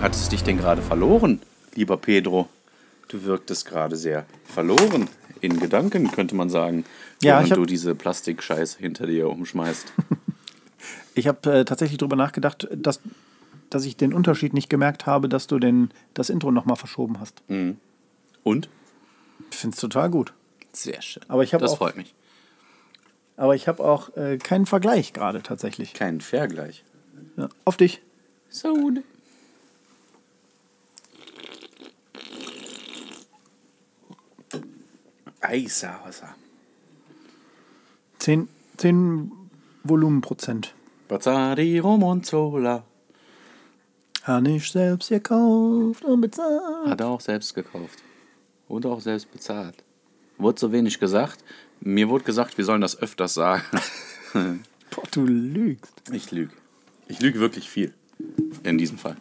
Hat es dich denn gerade verloren, lieber Pedro? Du wirktest gerade sehr verloren. In Gedanken, könnte man sagen. Ja, während hab- du diese Plastikscheiße hinter dir umschmeißt. Ich habe äh, tatsächlich darüber nachgedacht, dass, dass ich den Unterschied nicht gemerkt habe, dass du den, das Intro nochmal verschoben hast. Und? Ich finde es total gut. Sehr schön. Aber ich das auch- freut mich. Aber ich habe auch äh, keinen Vergleich gerade tatsächlich. Kein Vergleich. Ja, auf dich. So. Eisauser. 10, 10 Volumenprozent. Bazzari Romonzola. Habe ich selbst gekauft und bezahlt. Hat er auch selbst gekauft. Und auch selbst bezahlt. Wurde so wenig gesagt. Mir wurde gesagt, wir sollen das öfters sagen. Boah, du lügst. Ich lüge. Ich lüge wirklich viel. In diesem Fall.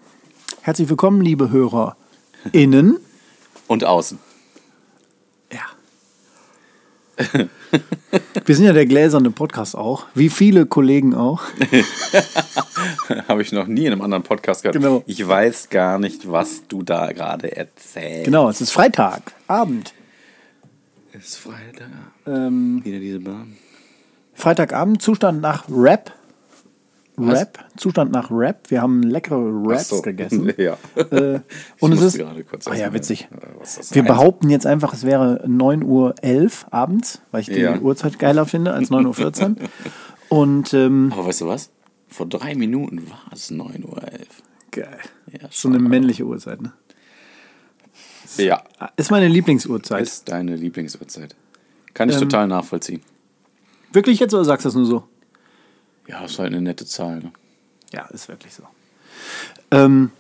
Herzlich willkommen, liebe HörerInnen. Und außen. Wir sind ja der gläserne Podcast auch, wie viele Kollegen auch. Habe ich noch nie in einem anderen Podcast gehört. Genau. Ich weiß gar nicht, was du da gerade erzählst. Genau, es ist Freitag, Abend. Es ist Freitag. Ähm, Wieder diese Bahn. Freitagabend, Zustand nach Rap. Rap, Zustand nach Rap. Wir haben leckere Raps so. gegessen. Ja. Äh, und es ist. Ah ja, witzig. äh, Wir behaupten jetzt einfach, es wäre 9.11 Uhr abends, weil ich die Ja. Uhrzeit geiler finde als 9.14 Uhr. Und ähm, Aber weißt du was? Vor drei Minuten war es 9.11 Uhr. geil. Ja, So eine männliche Uhrzeit, ne? Ja, Ist meine Lieblingsuhrzeit. ist deine Lieblingsuhrzeit. Kann ich Ähm, total nachvollziehen. Wirklich jetzt oder sagst du das nur so? Ja, ist halt eine nette Zahl. Ne? Ja, ist wirklich so. Ähm,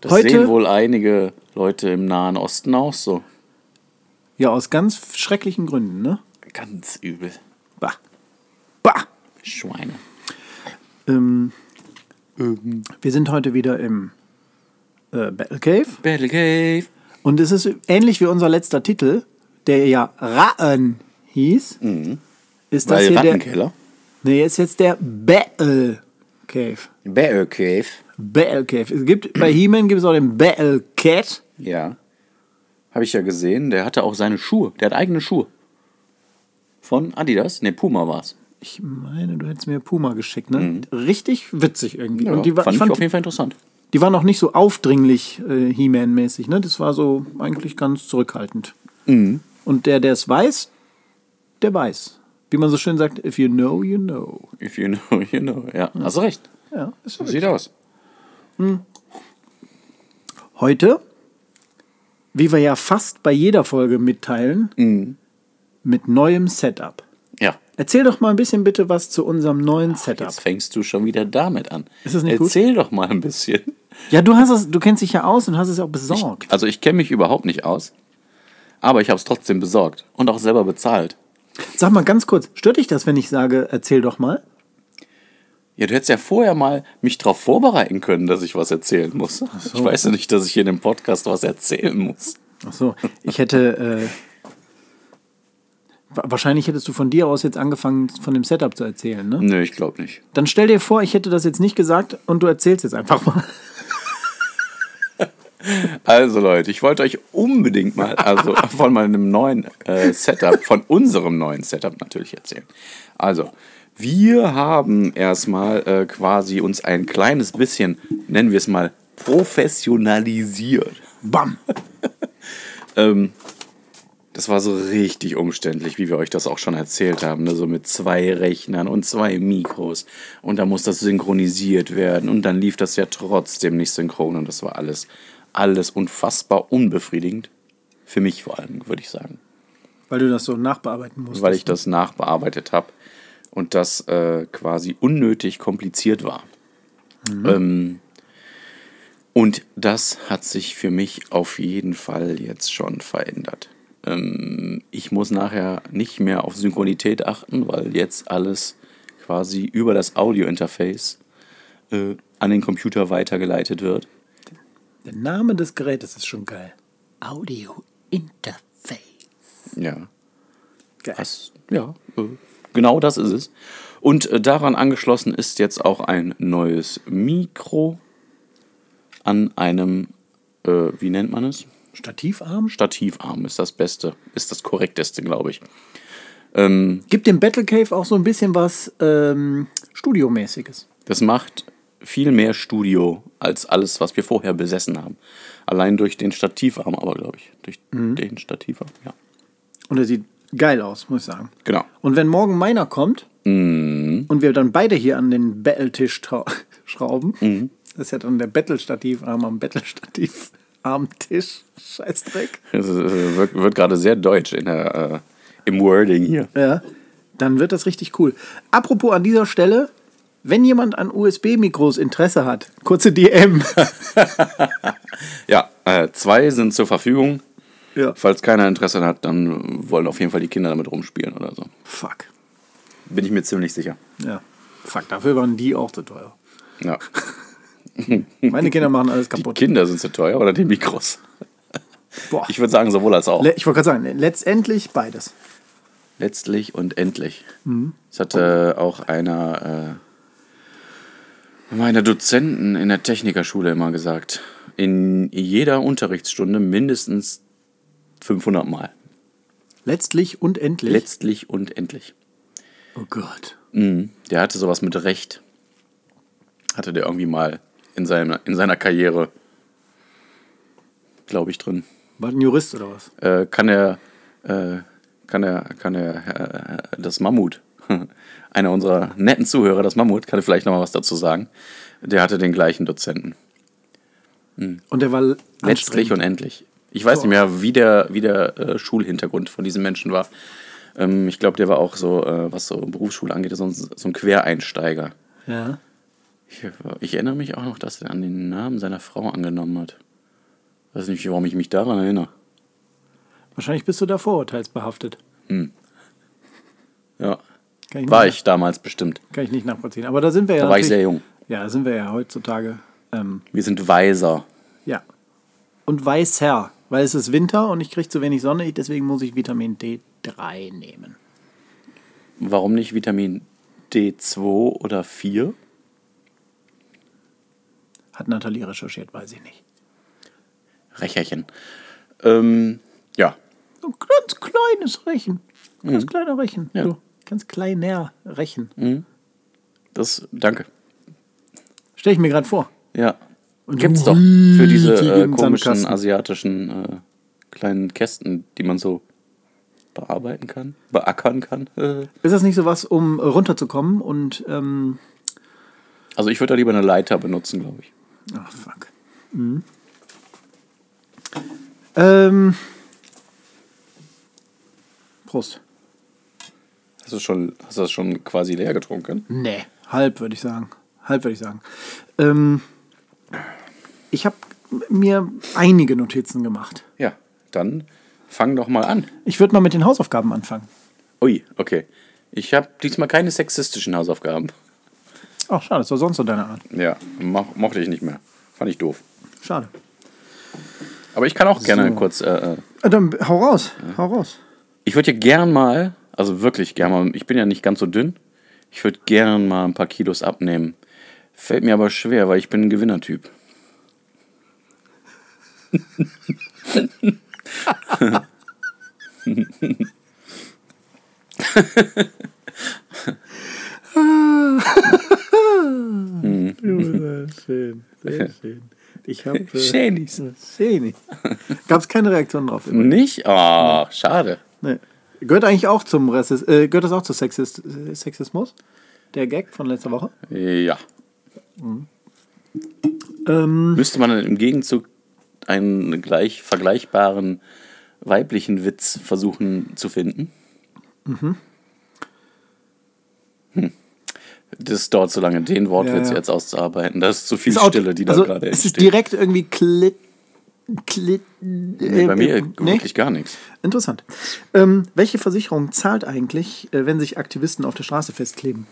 Das Heute- sehen wohl einige Leute im Nahen Osten auch so. ja, aus ganz schrecklichen Gründen, ne? Ganz übel. Bah. Bah. Schweine. Ähm, wir sind heute wieder im äh, Battle Cave. Battle Cave. Und es ist ähnlich wie unser letzter Titel, der ja Ratten hieß. Ist das Bei hier der. Nee, ist jetzt der Battle Cave. Battle Cave. Battle Cave. Es gibt, bei He-Man gibt es auch den Battle Cat. Ja. Habe ich ja gesehen. Der hatte auch seine Schuhe. Der hat eigene Schuhe. Von Adidas? Ne, Puma war's. Ich meine, du hättest mir Puma geschickt, ne? Richtig witzig irgendwie. Ja, Und die, war, fand ich ich fand, auf jeden Fall interessant. die waren auch nicht so aufdringlich äh, He-Man-mäßig, ne? Das war so eigentlich ganz zurückhaltend. Mhm. Und der, der es weiß, der weiß. Wie man so schön sagt, if you know, you know. If you know, you know. Ja, hast recht. Ja, ist So sieht aus. Heute, wie wir ja fast bei jeder Folge mitteilen, Mhm. mit neuem Setup. Ja. Erzähl doch mal ein bisschen bitte was zu unserem neuen Setup. Jetzt fängst du schon wieder damit an. Ist das nicht gut? Erzähl doch mal ein bisschen. Ja, du hast es, du kennst dich ja aus und hast es ja auch besorgt. Also ich kenne mich überhaupt nicht aus, aber ich habe es trotzdem besorgt und auch selber bezahlt. Sag mal ganz kurz, stört dich das, wenn ich sage, erzähl doch mal? Ja, du hättest ja vorher mal mich darauf vorbereiten können, dass ich was erzählen muss. Ich weiß ja nicht, dass ich hier in dem Podcast was erzählen muss. Ach so, ich hätte. Äh, wa- wahrscheinlich hättest du von dir aus jetzt angefangen, von dem Setup zu erzählen, ne? Nö, ich glaube nicht. Dann stell dir vor, ich hätte das jetzt nicht gesagt und du erzählst jetzt einfach mal. Also Leute, ich wollte euch unbedingt mal also von meinem neuen äh, Setup, von unserem neuen Setup natürlich erzählen. Also, wir haben erstmal äh, quasi uns ein kleines bisschen, nennen wir es mal, professionalisiert. Bam! Ähm, das war so richtig umständlich, wie wir euch das auch schon erzählt haben. Ne? So mit zwei Rechnern und zwei Mikros. Und da muss das synchronisiert werden. Und dann lief das ja trotzdem nicht synchron. Und das war alles, alles unfassbar unbefriedigend. Für mich vor allem, würde ich sagen. Weil du das so nachbearbeiten musst. Weil ich das nachbearbeitet habe. Und das äh, quasi unnötig kompliziert war. Ähm, und das hat sich für mich auf jeden Fall jetzt schon verändert. Ähm, ich muss nachher nicht mehr auf Synchronität achten, weil jetzt alles quasi über das Audio-Interface äh, an den Computer weitergeleitet wird. Der Name des Gerätes ist schon geil. Audio Interface. Ja. Geil. Das, ja, äh, genau das ist es. Und äh, daran angeschlossen ist jetzt auch ein neues Mikro. an einem, äh, wie nennt man es? Stativarm? Stativarm ist das Beste, ist das korrekteste, glaube ich. Ähm, Gibt dem Battle Cave auch so ein bisschen was ähm, Studiomäßiges. das macht viel mehr Studio als alles, was wir vorher besessen haben. Allein durch den Stativarm, aber glaube ich. Durch den Stativarm, ja. Und er sieht geil aus, muss ich sagen. Genau. Und wenn morgen meiner kommt und wir dann beide hier an den Battle-Tisch schrauben, das ist ja dann der Battle-Stativarm am Battle-Stativarm-Tisch. Scheißdreck. Es äh, wird, wird gerade sehr deutsch in der, äh, im Wording hier. Ja, dann wird das richtig cool. Apropos an dieser Stelle, wenn jemand an USB-Mikros Interesse hat, kurze DM. Ja, äh, zwei sind zur Verfügung. ja. Falls keiner Interesse hat, dann wollen auf jeden Fall die Kinder damit rumspielen oder so. Fuck. Bin ich mir ziemlich sicher. Ja. Fuck, dafür waren die auch zu teuer. Ja. Meine Kinder machen alles Die kaputt. Kinder sind zu teuer oder die Mikros? Boah. Ich würde sagen, sowohl als auch. Le- Ich wollte gerade sagen, letztendlich beides. Letztlich und endlich. Das hatte auch einer äh, meiner Dozenten in der Technikerschule immer gesagt. In jeder Unterrichtsstunde mindestens 500 Mal. Letztlich und endlich. Letztlich und endlich. oh Gott. Mhm. Der hatte sowas mit Recht. Hatte der irgendwie mal in seiner, in seiner Karriere, glaube ich, drin. War ein Jurist oder was? Äh, kann er, äh, kann er, kann er, äh, das Mammut, einer unserer netten Zuhörer, das Mammut, kann vielleicht noch mal was dazu sagen. Der hatte den gleichen Dozenten. Und der war Letztlich und endlich. Ich weiß nicht mehr, wie der, wie der äh, Schulhintergrund von diesem Menschen war. Ähm, ich glaube, der war auch so, äh, was so Berufsschule angeht, so ein, so ein Quereinsteiger. Ja. Ich, ich erinnere mich auch noch, dass er an den Namen seiner Frau angenommen hat. Weiß nicht, warum ich mich daran erinnere. Wahrscheinlich bist du da vorurteilsbehaftet. Ja. Ich War nicht, ich damals bestimmt. Kann ich nicht nachvollziehen. Aber da sind wir ja Da war ich sehr jung. Ja, da sind wir ja heutzutage. Ähm, Wir sind weiser. ja. Und weißer, weil es ist Winter und ich kriege zu wenig Sonne, deswegen muss ich Vitamin D3 nehmen. Warum nicht Vitamin D2 oder 4? Hat Nathalie recherchiert, weiß ich nicht. Recherchen. Ähm, ja. Ein ganz kleines Rechen. Ganz kleiner Rechen. Ja. So, ganz kleiner Rechen. Das, danke. Stell ich mir gerade vor. Ja. Und Gibt's so doch für diese äh, komischen asiatischen äh, kleinen Kästen, die man so bearbeiten kann, beackern kann. Äh. Ist das nicht so was, um runterzukommen und. Ähm, Also ich würde da lieber eine Leiter benutzen, glaube ich. ach, fuck. Mhm. Ähm, Prost. Hast du, schon, hast du das schon quasi leer getrunken? Nee, halb würde ich sagen. Halb würde ich sagen. Ähm, ich habe mir einige Notizen gemacht. Ja, dann fang doch mal an. Ich würde mal mit den Hausaufgaben anfangen. Ui, okay. Ich habe diesmal keine sexistischen Hausaufgaben. Ach, schade, das war sonst so deine Art. Ja, mo mochte ich nicht mehr. Fand ich doof. Schade. Aber ich kann auch gerne So. kurz. Äh, äh, Äh, Dann hau raus, hau raus. ich würde ja gern mal, also wirklich gern mal, ich bin ja nicht ganz so dünn. Ich würde gern mal ein paar Kilos abnehmen. Fällt mir aber schwer, weil ich bin ein Gewinnertyp. Schön, sehr schön. Ich habe. Schänis. Schön. Gab es keine Reaktion drauf? übrigens? Nicht? Oh, schade. Nee. Gehört eigentlich auch zum Rassist äh, gehört das auch zu Sexist Sexismus? Der Gag von letzter Woche? Ja. Ähm, Müsste man dann im Gegenzug einen gleich vergleichbaren weiblichen Witz versuchen zu finden? Mhm. Hm. Das dauert zu lange, den Wortwitz Ja, ja. jetzt auszuarbeiten. Da ist zu viel ist Stille, die da also, gerade Es ist direkt irgendwie klit. Klit Nee, bei äh, mir äh, nee? wirklich gar nichts. Interessant. Ähm, welche Versicherung zahlt eigentlich, äh, wenn sich Aktivisten auf der Straße festkleben?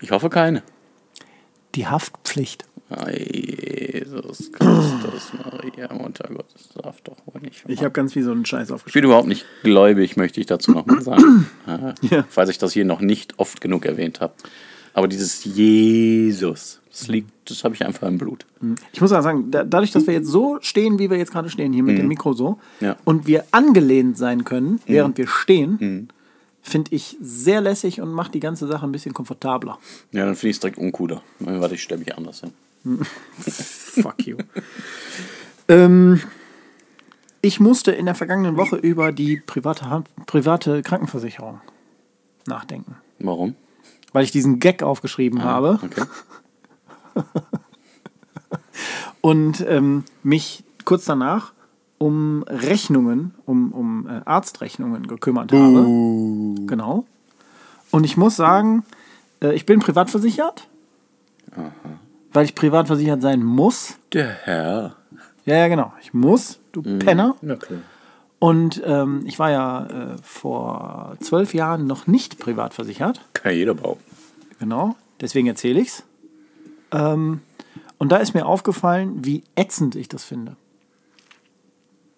Ich hoffe keine. Die Haftpflicht. Ah, Jesus Christus, Maria, Mutter Gottes, das darf doch wohl nicht. Ich habe ganz viel so einen Scheiß Ich bin aufgeschrieben. überhaupt nicht gläubig, möchte ich dazu noch mal sagen. Ja. Falls ich das hier noch nicht oft genug erwähnt habe. Aber dieses Jesus, das liegt, das habe ich einfach im Blut. Ich muss auch sagen, da, dadurch, dass wir jetzt so stehen, wie wir jetzt gerade stehen, hier mit dem Mikro so, Mhm. Ja. Mhm. und wir angelehnt sein können, während wir stehen, finde ich sehr lässig und macht die ganze Sache ein bisschen komfortabler. Ja, dann finde ich es direkt uncooler. Warte, ich stelle mich anders hin. Fuck you. ähm, ich musste in der vergangenen Woche über die private, private Krankenversicherung nachdenken, Warum? Weil ich diesen Gag aufgeschrieben habe Okay. und ähm, mich kurz danach um Rechnungen, um, um äh, Arztrechnungen gekümmert habe. Genau. Und ich muss sagen, äh, ich bin privat versichert, weil ich privat versichert sein muss. Der Herr. Ja, ja, genau. Ich muss, du Penner. Ja, klar. Und ähm, ich war ja äh, vor zwölf Jahren noch nicht privat versichert. Kann jeder bauen. Genau. Deswegen erzähle ich's. Ähm, und da ist mir aufgefallen, wie ätzend ich das finde.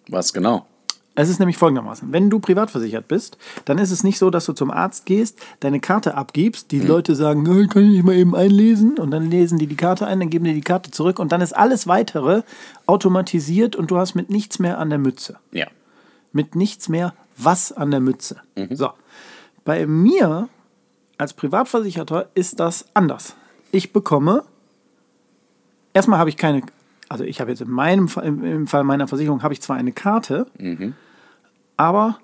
Was genau? Es ist nämlich folgendermaßen: Wenn du privat versichert bist, dann ist es nicht so, dass du zum Arzt gehst, deine Karte abgibst, die Leute sagen, "Äh, kann ich nicht mal eben einlesen? Und dann lesen die die Karte ein, dann geben die die Karte zurück und dann ist alles weitere automatisiert und du hast mit nichts mehr an der Mütze. Ja. Mit nichts mehr was an der Mütze. So. Bei mir als Privatversicherter ist das anders. Ich bekomme, erstmal habe ich keine, also ich habe jetzt in meinem Fall, im, Fall meiner Versicherung habe ich zwar eine Karte, aber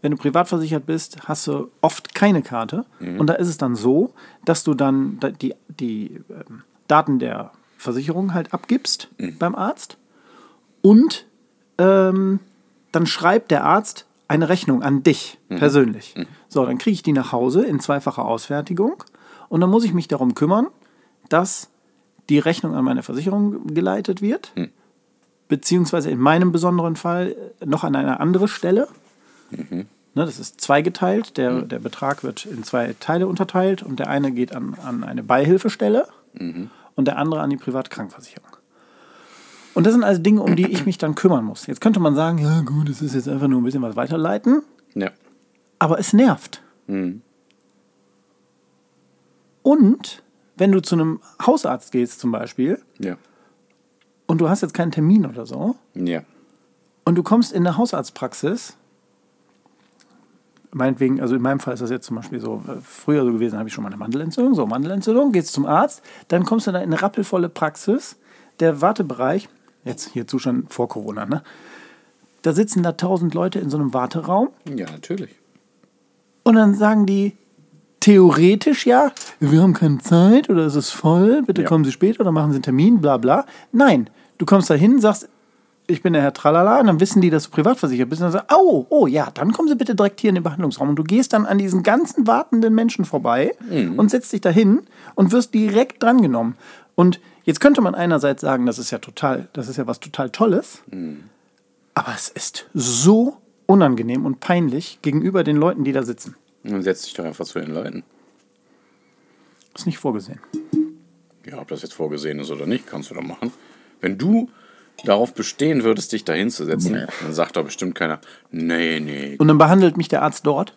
wenn du privat versichert bist, hast du oft keine Karte. Und da ist es dann so, dass du dann da- die, die ähm, Daten der Versicherung halt abgibst beim Arzt und ähm, dann schreibt der Arzt eine Rechnung an dich persönlich. So, dann kriege ich die nach Hause in zweifacher Ausfertigung und dann muss ich mich darum kümmern, dass die Rechnung an meine Versicherung geleitet wird, beziehungsweise in meinem besonderen Fall noch an eine andere Stelle. Ne, das ist zweigeteilt. Der, der Betrag wird in zwei Teile unterteilt und der eine geht an, an eine Beihilfestelle und der andere an die Privatkrankenversicherung. Und das sind also Dinge, um die ich mich dann kümmern muss. Jetzt könnte man sagen, ja gut, es ist jetzt einfach nur ein bisschen was weiterleiten, Ja. aber es nervt. Und wenn du zu einem Hausarzt gehst zum Beispiel Ja. und du hast jetzt keinen Termin oder so Ja. und du kommst in eine Hausarztpraxis, meinetwegen, also in meinem Fall ist das jetzt zum Beispiel so, äh, früher so gewesen, habe ich schon mal eine Mandelentzündung, so Mandelentzündung, gehst zum Arzt, dann kommst du da in eine rappelvolle Praxis, der Wartebereich, jetzt hier Zustand vor Corona, ne? Da sitzen da tausend Leute in so einem Warteraum Ja, natürlich. und dann sagen die theoretisch ja, wir haben keine Zeit oder es ist voll, bitte Ja. kommen Sie später oder machen Sie einen Termin, bla bla. Nein, du kommst da hin, sagst, ich bin der Herr Tralala und dann wissen die, dass du privat versichert bist und dann sagen, oh, oh ja, dann kommen Sie bitte direkt hier in den Behandlungsraum und du gehst dann an diesen ganzen wartenden Menschen vorbei und setzt dich da hin und wirst direkt drangenommen. Und jetzt könnte man einerseits sagen, das ist ja total, das ist ja was total Tolles, aber es ist so unangenehm und peinlich gegenüber den Leuten, die da sitzen. Dann setz dich doch einfach zu den Leuten. Ist nicht vorgesehen. Ja, ob das jetzt vorgesehen ist oder nicht, kannst du doch machen. Wenn du darauf bestehen würdest, dich da hinzusetzen, dann sagt doch bestimmt keiner, nee, nee, Und dann behandelt mich der Arzt dort.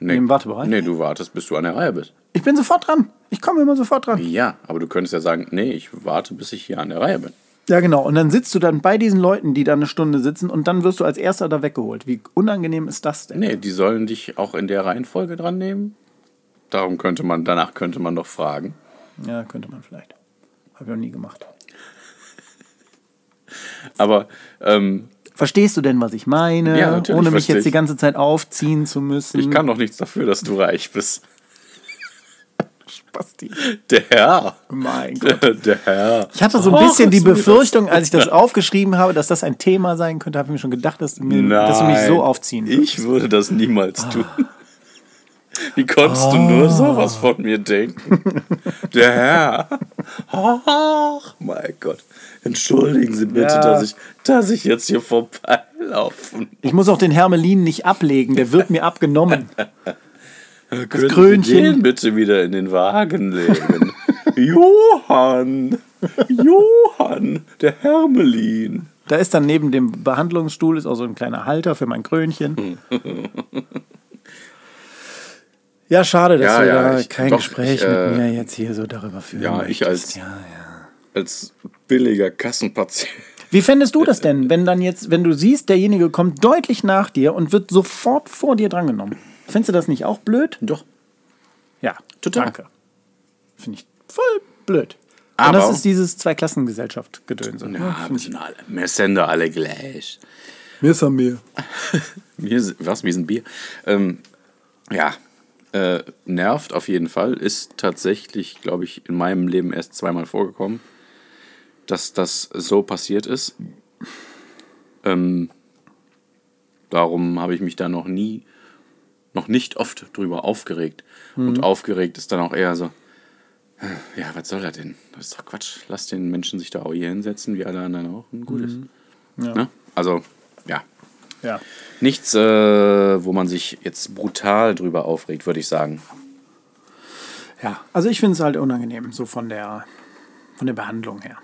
Nee. im Wartebereich? Nee, du wartest, bis du an der Reihe bist. Ich bin sofort dran. Ich komme immer sofort dran. Ja, aber du könntest ja sagen, nee, ich warte, bis ich hier an der Reihe bin. Ja, genau. Und dann sitzt du dann bei diesen Leuten, die da eine Stunde sitzen und dann wirst du als Erster da weggeholt. Wie unangenehm ist das denn? Nee, die sollen dich auch in der Reihenfolge dran nehmen. Darum könnte man, danach könnte man doch fragen. Ja, könnte man vielleicht. Habe ich noch nie gemacht. Aber ähm, Verstehst du denn, was ich meine? Ja, Ohne mich jetzt die ganze Zeit aufziehen zu müssen. ich kann doch nichts dafür, dass du reich bist. Spasti. Der Herr. Mein Gott. Der, der Herr. Ich hatte so ein bisschen die mir das- Befürchtung, als ich das aufgeschrieben habe, dass das ein Thema sein könnte, habe ich mir schon gedacht, dass du, mir, dass du mich so Nein, aufziehen würdest. Ich würde das niemals tun. Wie konntest du nur sowas von mir denken? Der Herr. Ach, mein Gott. Entschuldigen Sie bitte, Ja. dass, ich, dass ich jetzt hier vorbeilaufen Ich muss auch den Hermelin nicht ablegen, der wird mir abgenommen. Können Krönchen. Sie den bitte wieder in den Wagen legen? Johann! Johann! Der Hermelin! Da ist dann neben dem Behandlungsstuhl ist auch so ein kleiner Halter für mein Krönchen. Ja, schade, dass Ja, wir ja, da ich- kein doch, Gespräch ich, äh, mit mir jetzt hier so darüber führen ja, ich möchtest. als- Ja, ja. Als billiger Kassenpatient. Wie fändest du das denn, wenn dann jetzt, wenn du siehst, derjenige kommt deutlich nach dir und wird sofort vor dir drangenommen? Fändest du das nicht auch blöd? Doch. Ja, Total. Danke. Finde ich voll blöd. Aber- und das ist dieses Zweiklassengesellschaft-Gedönse. ne? Ja, wir sind alle. Wir sind da alle gleich. Mir ist er mir. Wir, sind- was, wir sind Bier? Ähm, ja, äh, nervt auf jeden Fall. Ist tatsächlich, glaube ich, in meinem Leben erst zweimal vorgekommen, dass das so passiert ist. Ähm, darum habe ich mich da noch nie, noch nicht oft drüber aufgeregt. Und aufgeregt ist dann auch eher so, ja, was soll das denn? Das ist doch Quatsch. Lass den Menschen sich da auch hier hinsetzen, wie alle anderen auch. Und gut ist. Ne? Also, ja. Ja. Nichts, äh, wo man sich jetzt brutal drüber aufregt, würde ich sagen. ja, also ich finde es halt unangenehm, so von der, von der Behandlung her.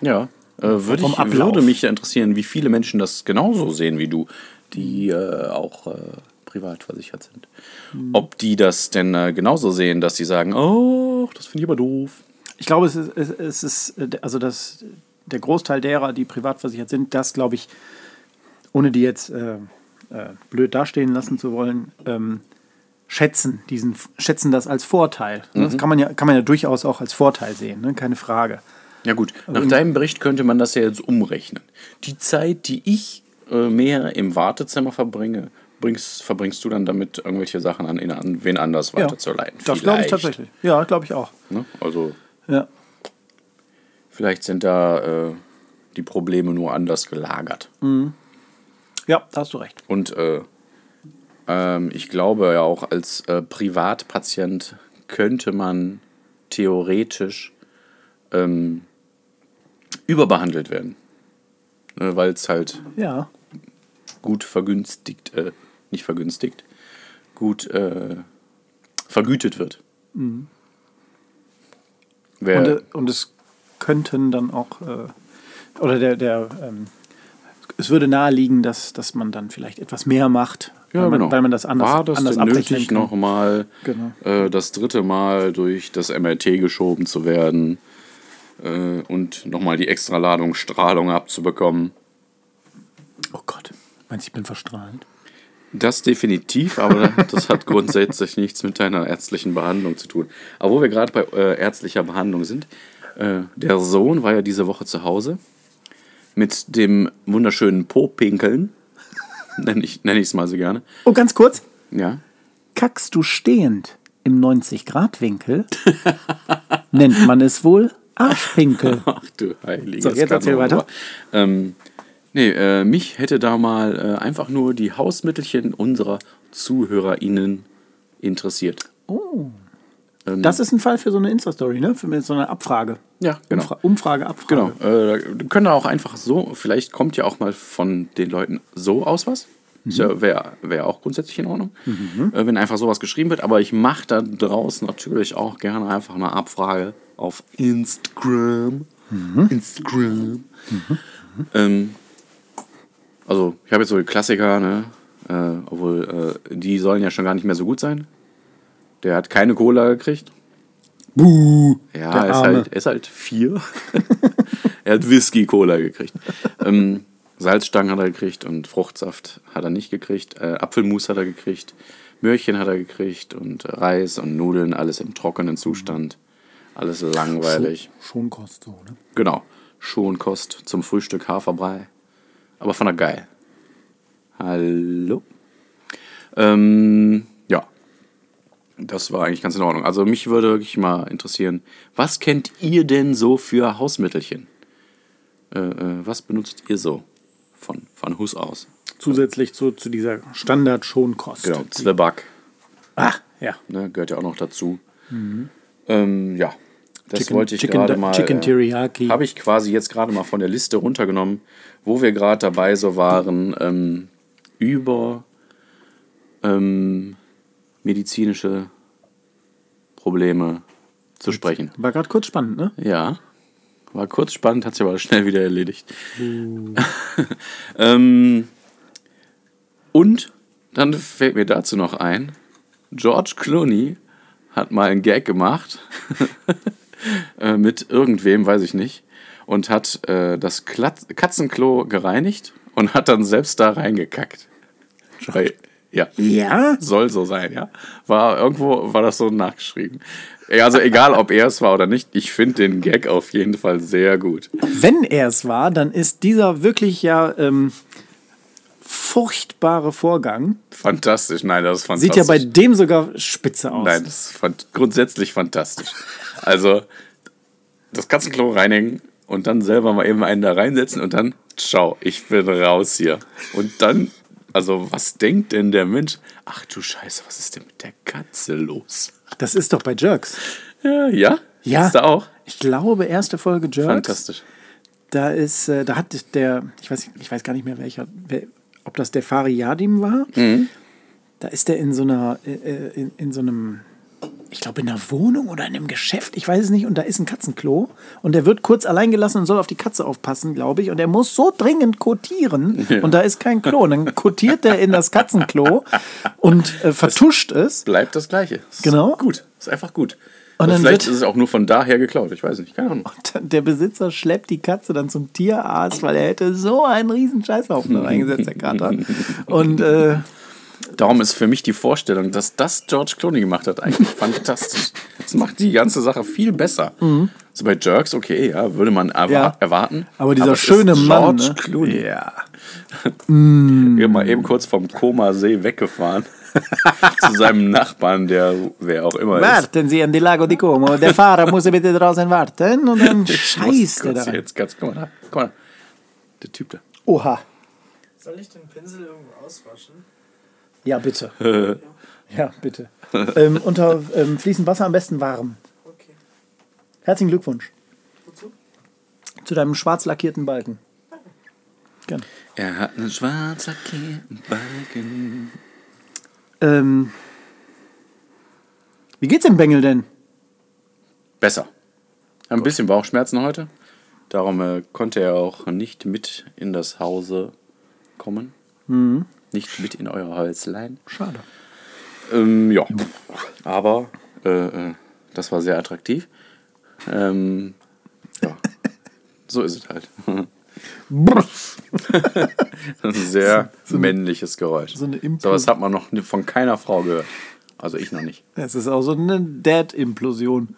Ja. Äh, würde, ich, würde mich interessieren, wie viele Menschen das genauso sehen wie du, die äh, auch äh, privat versichert sind. Ob die das denn äh, genauso sehen, dass sie sagen, oh, das finde ich aber doof. Ich glaube, es ist, es es ist äh, also das, der Großteil derer, die privat versichert sind, das glaube ich, ohne die jetzt äh, äh, blöd dastehen lassen zu wollen, ähm, schätzen, diesen, schätzen das als Vorteil. Ne, Das kann man, ja, kann man ja durchaus auch als Vorteil sehen, ne? keine Frage. Ja gut, nach deinem Bericht könnte man das ja jetzt umrechnen. Die Zeit, die ich äh, mehr im Wartezimmer verbringe, bringst, verbringst du dann damit, irgendwelche Sachen an, an wen anders weiterzuleiten. das glaube ich tatsächlich. Ja, glaube ich auch. Ne? Also Ja. vielleicht sind da äh, die Probleme nur anders gelagert. Ja, da hast du recht. Und äh, ähm, ich glaube ja auch als äh, Privatpatient könnte man theoretisch ähm, überbehandelt werden. Ne, Weil es halt Ja. gut vergünstigt, äh, nicht vergünstigt, gut äh, vergütet wird. Wer, Und, äh, und es könnten dann auch, äh, oder der, der ähm, es würde naheliegen, dass, dass man dann vielleicht etwas mehr macht, ja, weil, man, genau. weil man das anders, War das anders denn nötig, nochmal Genau. äh, das dritte Mal durch das MRT geschoben zu werden äh, und nochmal die Extraladung Strahlung abzubekommen? Oh Gott, meinst du, ich bin verstrahlt? Das definitiv, aber das hat grundsätzlich nichts mit deiner ärztlichen Behandlung zu tun. Aber wo wir gerade bei äh, ärztlicher Behandlung sind, äh, der Sohn war ja diese Woche zu Hause mit dem wunderschönen Po-Pinkeln. Nenne ich es nenn mal so gerne. Oh, ganz kurz. Ja. Kackst du stehend im 90-Grad-Winkel, nennt man es wohl Arschpinkel. Ach du heilige So, jetzt erzähl weiter. Ähm, nee, äh, mich hätte da mal äh, einfach nur die Hausmittelchen unserer ZuhörerInnen interessiert. Oh. Das ist ein Fall für so eine Insta-Story, ne? Für so eine Abfrage. Ja, genau. Umfra Umfrage, Abfrage. Genau. Äh, da können auch einfach so, vielleicht kommt ja auch mal von den Leuten so aus was. Ist Ja, Wäre wär auch grundsätzlich in Ordnung, äh, wenn einfach sowas geschrieben wird. Aber ich mache da draußen natürlich auch gerne einfach eine Abfrage auf Instagram. Instagram. Ähm, also, ich habe jetzt so die Klassiker, ne? Äh, obwohl, äh, die sollen ja schon gar nicht mehr so gut sein. Der hat keine Cola gekriegt. Buh. Ja, Der er ist Arme. halt, er ist halt vier. er hat Whisky-Cola gekriegt. ähm, Salzstangen hat er gekriegt und Fruchtsaft hat er nicht gekriegt. Äh, Apfelmus hat er gekriegt. Möhrchen hat er gekriegt und Reis und Nudeln, alles im trockenen Zustand. Alles langweilig. Schon kostet so, ne? Genau. Schonkost zum Frühstück Haferbrei. Aber von der geil. Hallo? Ähm. Das war eigentlich ganz in Ordnung. Also mich würde wirklich mal interessieren, was kennt ihr denn so für Hausmittelchen? Äh, äh, was benutzt ihr so von, von Hus aus? Zusätzlich zu, zu dieser Standard-Schonkost. Genau, Zwieback. Ah, ja. Ne, gehört ja auch noch dazu. Ähm, ja, das Chicken- wollte ich gerade mal. Chicken äh, Teriyaki. Habe ich quasi jetzt gerade mal von der Liste runtergenommen, wo wir gerade dabei so waren, ähm, über ähm, medizinische Probleme zu sprechen. War gerade kurz spannend, ne? Ja, war kurz spannend, hat sich aber schnell wieder erledigt. ähm, und dann fällt mir dazu noch ein, George Clooney hat mal einen Gag gemacht äh, mit irgendwem, weiß ich nicht, und hat äh, das Klat Katzenklo gereinigt und hat dann selbst da reingekackt. Weil, ja. Ja? Soll so sein, ja. War irgendwo war das so nachgeschrieben. Ja, Also egal, ob er es war oder nicht, ich finde den Gag auf jeden Fall sehr gut. Wenn er es war, dann ist dieser wirklich ja ähm, furchtbare Vorgang. Fantastisch, nein, das ist fantastisch. Sieht ja bei dem sogar spitze aus. Nein, das ist fan- grundsätzlich fantastisch. Also, das Katzenklo reinigen und dann selber mal eben einen da reinsetzen und dann, ciao, ich bin raus hier. Und dann, also, was denkt denn der Mensch? Ach du Scheiße, was ist denn mit der Katze los? Das ist doch bei Jerks. Ja, ja? Ja. Ist da auch? Ich glaube, erste Folge Jerks. Fantastisch. Da ist, äh, da hat der, ich weiß, ich weiß gar nicht mehr welcher, wer, ob das der Fari Yadim war. Mhm. Da ist der in so einer, äh, äh, in, in so einem, ich glaube in einer Wohnung oder in einem Geschäft, ich weiß es nicht, und da ist ein Katzenklo und der wird kurz allein gelassen und soll auf die Katze aufpassen, glaube ich, und er muss so dringend kotieren und da ist kein Klo. Und dann kotiert er in das Katzenklo und äh, vertuscht es. Bleibt das Gleiche. Ist Genau. Gut. Ist einfach gut. Und dann vielleicht wird- ist es auch nur von daher geklaut. Ich weiß nicht. Keine Ahnung. Der Besitzer schleppt die Katze dann zum Tierarzt, weil er hätte so einen riesen Scheißhaufen da reingesetzt, der Kater. Und äh, Darum ist für mich die Vorstellung, dass das George Clooney gemacht hat, eigentlich fantastisch. Das macht die ganze Sache viel besser. So bei Jerks, okay, ja, würde man erwa Mhm. Ja. erwarten. aber dieser es ist schöne Mann, George ne? Clooney. Ja. Ja, mal eben kurz vom Koma-See weggefahren. zu seinem Nachbarn, der wer auch immer ist. Warten Sie an die Lago di Como. Der Fahrer muss bitte draußen warten. Und dann scheißt er da. Jetzt ganz, guck mal da. Guck mal. Der Typ da. Oha. Soll ich den Pinsel irgendwo auswaschen? Ja, bitte. ja, bitte. ähm, unter ähm, fließend Wasser am besten warm. Okay. Herzlichen Glückwunsch Wozu? zu deinem schwarz lackierten Balken. Gerne. Er hat einen schwarz lackierten Balken. Ähm, wie geht's dem Bengel denn? Besser. Ein bisschen Bauchschmerzen heute. Darum äh, konnte er auch nicht mit in das Hause kommen. Mhm. Nicht mit in euer Häuslein. Schade. Ähm, ja. Aber äh, äh, das war sehr attraktiv. Ähm, ja. So ist es halt. ein sehr männliches Geräusch. so eine Implo- so was hat man noch von keiner Frau gehört. Also ich noch nicht. Es ist auch so eine Dad-Implosion.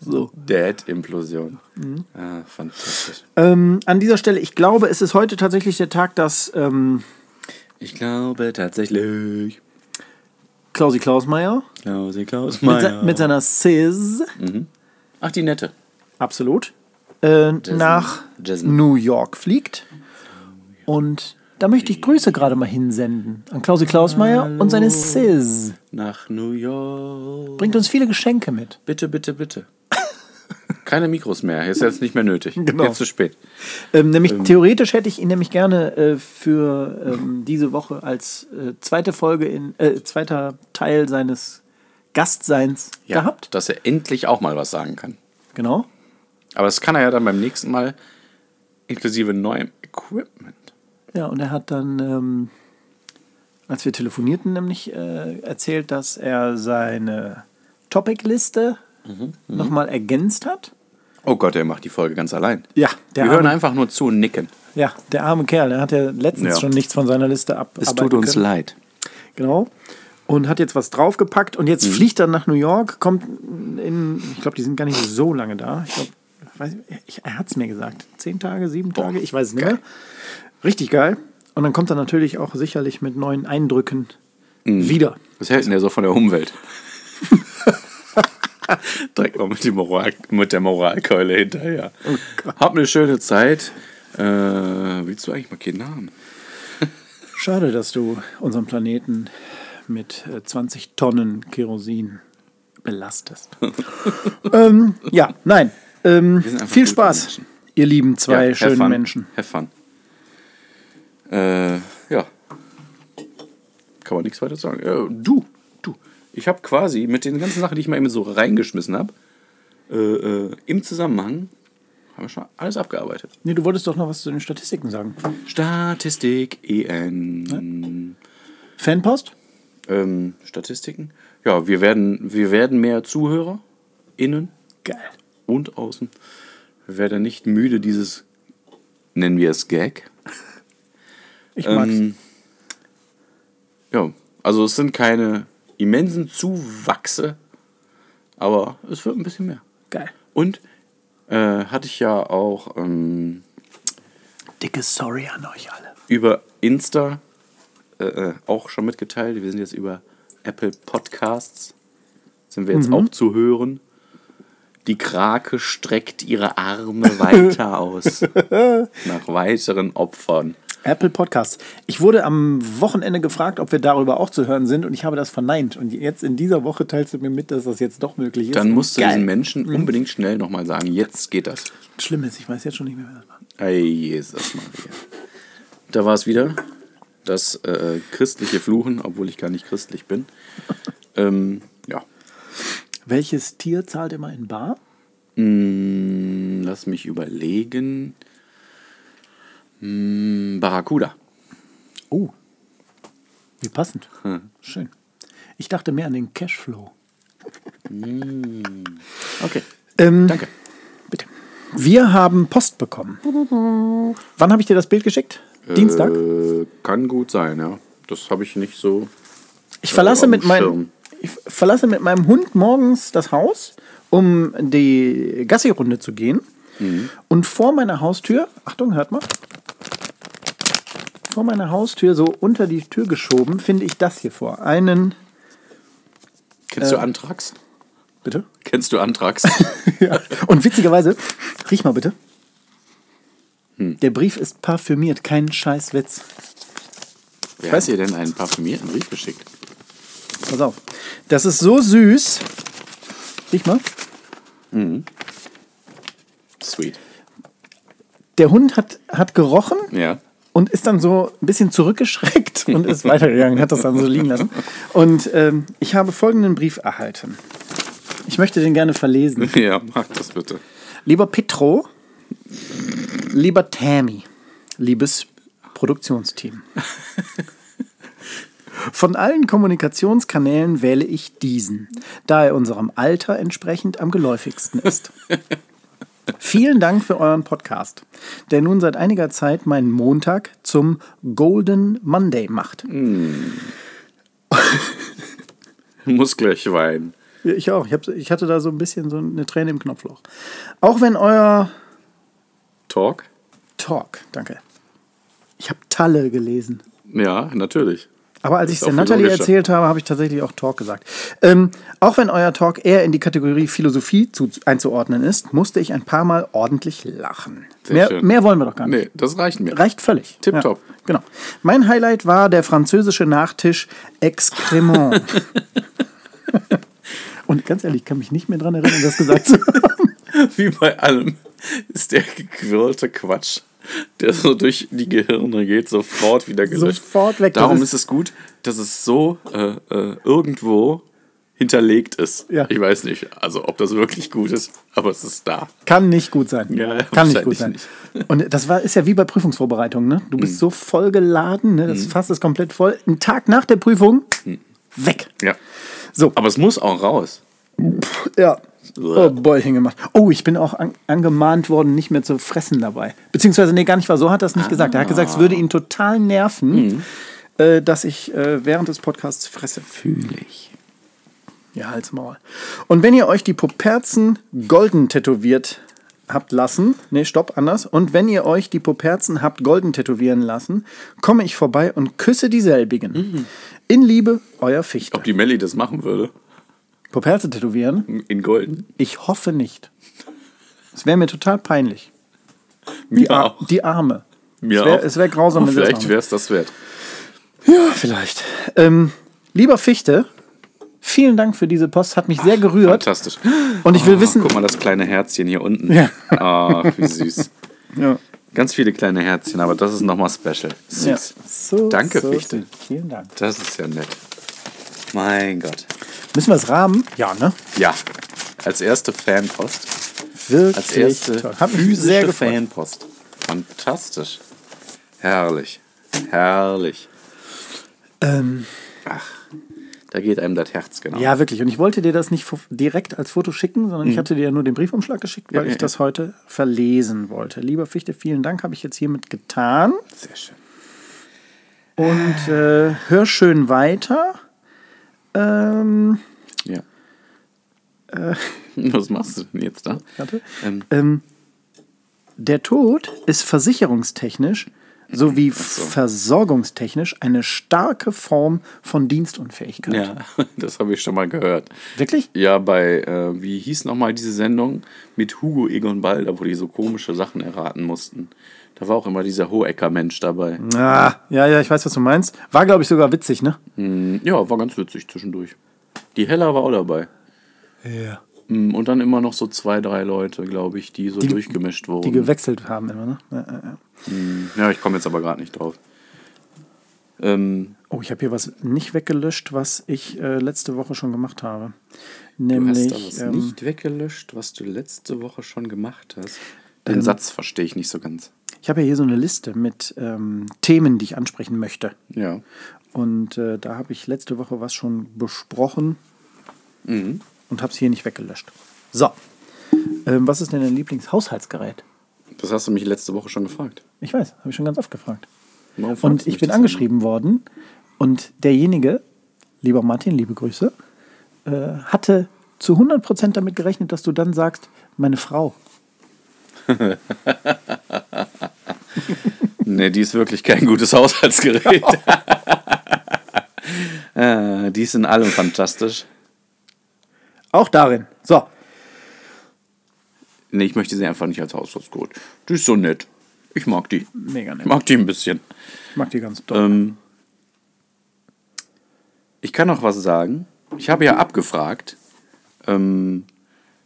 So. Dad-Implosion. Mhm. Ah, fantastisch. Ähm, an dieser Stelle, ich glaube, es ist heute tatsächlich der Tag, dass ähm, Ich glaube tatsächlich. Klausi Klausmeier Klausi Klaus mit, mit seiner Sis, Ach, die nette. absolut, äh, nach Jason. New York fliegt. Und da möchte ich Grüße gerade mal hinsenden an Klausi Klausmeier und seine Sis. Nach New York. Bringt uns viele Geschenke mit. Bitte, bitte, bitte. Keine Mikros mehr. Ist jetzt nicht mehr nötig. Genau. Jetzt zu spät. Ähm, nämlich theoretisch hätte ich ihn nämlich gerne äh, für ähm, diese Woche als äh, zweite Folge in äh, zweiter Teil seines Gastseins gehabt. Dass er endlich auch mal was sagen kann. Genau. Aber das kann er ja dann beim nächsten Mal inklusive neuem Equipment. Ja, und er hat dann, ähm, als wir telefonierten, nämlich äh, erzählt, dass er seine Topic-Liste Mhm, nochmal ergänzt hat. Oh Gott, er macht die Folge ganz allein. Ja, der Wir hören arme, einfach nur zu und nicken. ja, der arme Kerl, der hat ja letztens Ja. schon nichts von seiner Liste ab. Es tut uns können. leid. Genau. Und hat jetzt was draufgepackt und Mhm. jetzt fliegt er nach New York, kommt in, ich glaube, die sind gar nicht so lange da. Ich glaube, er hat es mir gesagt. Zehn Tage, sieben Tage, ich weiß es nicht mehr. Richtig geil. Und dann kommt er natürlich auch sicherlich mit neuen Eindrücken Mhm. wieder. Was hält denn der so von der Umwelt? Direkt mal mit, Moral, mit der Moralkeule hinterher. Hab eine schöne Zeit. Äh, willst du eigentlich mal Kinder haben? Schade, dass du unseren Planeten mit äh, 20 Tonnen Kerosin belastest. ähm, ja, nein. Ähm, viel Spaß, Menschen. ihr lieben zwei have schönen fun. Menschen. Have fun. Äh, ja. Kann man nichts weiter sagen. Äh, du. Ich habe quasi mit den ganzen Sachen, die ich mal eben so reingeschmissen habe, äh, äh, im Zusammenhang, haben wir schon alles abgearbeitet. Nee, du wolltest doch noch was zu den Statistiken sagen. Statistik, EN. Fanpost? Ähm, Statistiken. Ja, wir werden, wir werden mehr Zuhörer, innen Geil. und außen. Wir werden nicht müde, dieses, nennen wir es Gag. Ich mag's. Ähm, ja, also es sind keine immensen Zuwachse, aber es wird ein bisschen mehr. Geil. Und äh, hatte ich ja auch ähm, Dicke Sorry an euch alle. über Insta äh, äh, auch schon mitgeteilt. Wir sind jetzt über Apple Podcasts. Sind wir jetzt auch zu hören. Die Krake streckt ihre Arme weiter aus. nach weiteren Opfern. Apple Podcasts. Ich wurde am Wochenende gefragt, ob wir darüber auch zu hören sind und ich habe das verneint. Und jetzt in dieser Woche teilst du mir mit, dass das jetzt doch möglich ist. Dann musst du Geil. diesen Menschen unbedingt schnell nochmal sagen, jetzt geht das. Schlimm ist, ich weiß jetzt schon nicht mehr, wer das war. Ey, Jesus Maria. Da war es wieder. Das äh, christliche Fluchen, obwohl ich gar nicht christlich bin. ähm, ja. Welches Tier zahlt immer in Bar? Mm, lass mich überlegen. Mm, Barracuda. Oh. Wie passend. Schön. Ich dachte mehr an den Cashflow. Okay. Ähm, Danke. Bitte. Wir haben Post bekommen. Wann habe ich dir das Bild geschickt? Dienstag? Äh, kann gut sein, ja. Das habe ich nicht so. Ich verlasse, auf mit Schirm. ich verlasse mit meinem Hund morgens das Haus, um die Gassi-Runde zu gehen. Und vor meiner Haustür, Achtung, hört mal. Vor meiner Haustür, so unter die Tür geschoben, finde ich das hier vor. Einen. Kennst Äh. du Antrax? Bitte? Kennst du Antrax? Ja. Und witzigerweise, riech mal bitte. Hm. Der Brief ist parfümiert, kein Scheißwitz. Wer hat dir denn einen parfümierten Brief geschickt? Pass auf. Das ist so süß. Riech mal. Sweet. Der Hund hat, hat gerochen Ja. Und ist dann so ein bisschen zurückgeschreckt und ist weitergegangen, hat das dann so liegen lassen. Und ähm, ich habe folgenden Brief erhalten. Ich möchte den gerne verlesen. Ja, mach das bitte. Lieber Petro, lieber Tammy, liebes Produktionsteam. Von allen Kommunikationskanälen wähle ich diesen, da er unserem Alter entsprechend am geläufigsten ist. Vielen Dank für euren Podcast, der nun seit einiger Zeit meinen Montag zum Golden Monday macht. Muss gleich weinen. Ich auch. Ich, hab, ich hatte da so ein bisschen so eine Träne im Knopfloch. Auch wenn euer Talk? Talk, danke. Ich habe Talle gelesen. Ja, natürlich. Aber als ich es der logischer. erzählt habe, habe ich tatsächlich auch Talk gesagt. Ähm, auch wenn euer Talk eher in die Kategorie Philosophie zu, einzuordnen ist, musste ich ein paar Mal ordentlich lachen. Mehr, mehr wollen wir doch gar nicht. Nee, das reicht mir. Reicht völlig. Tipptopp. Ja, genau. Mein Highlight war der französische Nachtisch Excrement. Und ganz ehrlich, ich kann mich nicht mehr daran erinnern, das gesagt zu haben. Wie bei allem ist der gequirlte Quatsch, der so durch die Gehirne geht, sofort wieder gelöscht. Sofort weg. Darum ist es gut, dass es so äh, äh, irgendwo hinterlegt ist. Ja. Ich weiß nicht, also ob das wirklich gut ist, aber es ist da. Kann nicht gut sein. Ja, Kann nicht gut sein. wahrscheinlich Und das war, ist ja wie bei Prüfungsvorbereitungen. Ne? Du Mhm. bist so voll geladen, ne? das Fass ist komplett voll. Ein Tag nach der Prüfung, weg. Ja. So, Aber es muss auch raus. Ja. Oh, Bäuchchen gemacht. Oh, ich bin auch an, angemahnt worden, nicht mehr zu fressen dabei. Beziehungsweise, nee, gar nicht war so, hat er es nicht gesagt. Er hat gesagt, es würde ihn total nerven, äh, dass ich äh, während des Podcasts fresse. Fühle ich. Ja, halt's Maul. Und wenn ihr euch die Poperzen golden tätowiert habt lassen, nee, stopp, anders. Und wenn ihr euch die Poperzen habt golden tätowieren lassen, komme ich vorbei und küsse dieselbigen. In Liebe, euer Fichte. Ob die Melli das machen würde? Poperze tätowieren? In Golden. Ich hoffe nicht. Es wäre mir total peinlich. Mir Die, Ar auch. die Arme. Mir es wäre auch. es wär grausam, das Vielleicht wäre es das wert. Ja, vielleicht. Ähm, lieber Fichte, vielen Dank für diese Post. Hat mich sehr gerührt. Fantastisch. Und ich will Oh, wissen. Guck mal, das kleine Herzchen hier unten. Ja. Ach, wie süß. Ja. Ganz viele kleine Herzchen, aber das ist nochmal special. Süß. Ja. So, Danke, so Fichte. Vielen Dank. Das ist ja nett. Mein Gott. Müssen wir es rahmen? Ja, ne? Ja, als erste Fanpost. Wirklich Als erste toll. Mich physische sehr gefreut. Fanpost. Fantastisch. Herrlich. Herrlich. Ähm, Ach. Da geht einem das Herz, genau. Ja, wirklich. Und ich wollte dir das nicht direkt als Foto schicken, sondern ich hatte dir ja nur den Briefumschlag geschickt, weil Mhm. Ja, ja, ich das heute verlesen wollte. Lieber Fichte, vielen Dank, habe ich jetzt hiermit getan. Sehr schön. Und äh, hör schön weiter. Ähm, Ja. Was machst du denn jetzt da? warte. Ähm, Ähm, der Tod ist versicherungstechnisch sowie so. versorgungstechnisch eine starke Form von Dienstunfähigkeit. ja, das habe ich schon mal gehört. Wirklich? Ja, bei, äh, wie hieß nochmal diese Sendung mit Hugo Egon Balder, wo die so komische Sachen erraten mussten. Da war auch immer dieser Hohecker-Mensch dabei. Ah, ja, ja, ich weiß, was du meinst. War, glaube ich, sogar witzig, ne? Mm, Ja, war ganz witzig zwischendurch. Die Hella war auch dabei. Ja. Mm, Und dann immer noch so zwei, drei Leute, glaube ich, die so Die- durchgemischt wurden. Die gewechselt haben immer, ne? Ja, ja, ja. ja, ich komme jetzt aber gerade nicht drauf. Ähm, Oh, ich habe hier was nicht weggelöscht, was ich äh, letzte Woche schon gemacht habe. du Nämlich, hast da was ähm, nicht weggelöscht, was du letzte Woche schon gemacht hast. Den Satz verstehe ich nicht so ganz. ich habe ja hier so eine Liste mit ähm, Themen, die ich ansprechen möchte. Ja. Und äh, da habe ich letzte Woche was schon besprochen Mhm. und habe es hier nicht weggelöscht. So. Ähm, was ist denn dein Lieblingshaushaltsgerät? Das hast du mich letzte Woche schon gefragt. Ich weiß, habe ich schon ganz oft gefragt. Warum Und ich bin angeschrieben worden und derjenige, lieber Martin, liebe Grüße, äh, hatte zu 100% damit gerechnet, dass du dann sagst, meine Frau. Nee, die ist wirklich kein gutes Haushaltsgerät. äh, die ist in allem fantastisch. Auch darin. So. Nee, ich möchte sie einfach nicht als Haushaltsgerät. Die ist so nett. Ich mag die. Mega Ich nett. mag die ein bisschen. Ich mag die ganz doll. Ähm, ich kann noch was sagen. Ich habe ja abgefragt, ähm,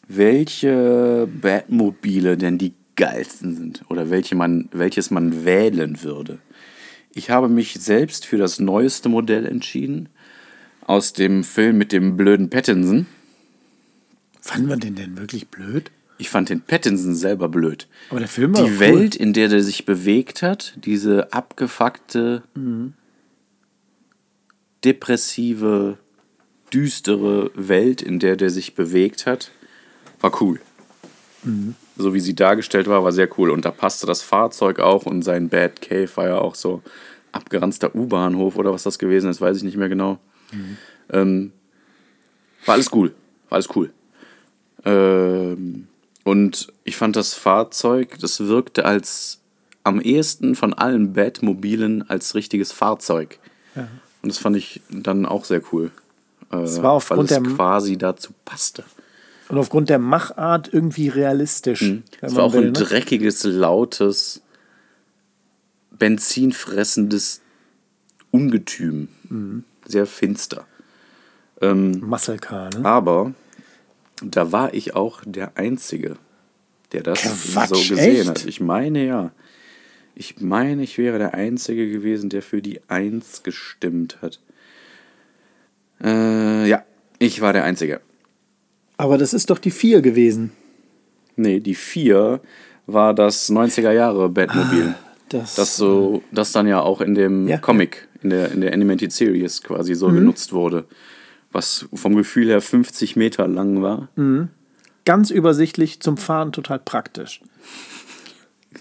welche Batmobile denn die geilsten sind oder welche man, welches man wählen würde. Ich habe mich selbst für das neueste Modell entschieden aus dem Film mit dem blöden Pattinson. Fanden wir den denn wirklich blöd? Ich fand den Pattinson selber blöd. Aber der Film war Die cool. Welt, in der der sich bewegt hat, diese abgefuckte, depressive, düstere Welt, in der der sich bewegt hat, war cool. So wie sie dargestellt war, war sehr cool. Und da passte das Fahrzeug auch und sein Bad Cave war ja auch so abgeranzter U-Bahnhof oder was das gewesen ist, weiß ich nicht mehr genau. Ähm, war alles cool. War alles cool. Ähm, und ich fand das Fahrzeug, das wirkte als am ehesten von allen Batmobilen als richtiges Fahrzeug. Und das fand ich dann auch sehr cool. Äh, war weil aufgrund es der- quasi dazu passte. Und aufgrund der Machart irgendwie realistisch. wenn Es war auch will, ein ne? dreckiges, lautes, benzinfressendes Ungetüm. Mhm. Sehr finster. Muscle Car, ne? Aber da war ich auch der Einzige, der das Quatsch, so gesehen echt? hat. Ich meine ja. Ich meine, ich wäre der Einzige gewesen, der für die Eins gestimmt hat. Äh, ja, ich war der Einzige. Aber das ist doch die 4 gewesen. Nee, die vier war das 90er Jahre Batmobil. Das, das so, das dann ja auch in dem Ja. Comic, in der, in der Animated Series quasi so genutzt wurde. Was vom Gefühl her 50 Meter lang war. ganz übersichtlich zum Fahren total praktisch.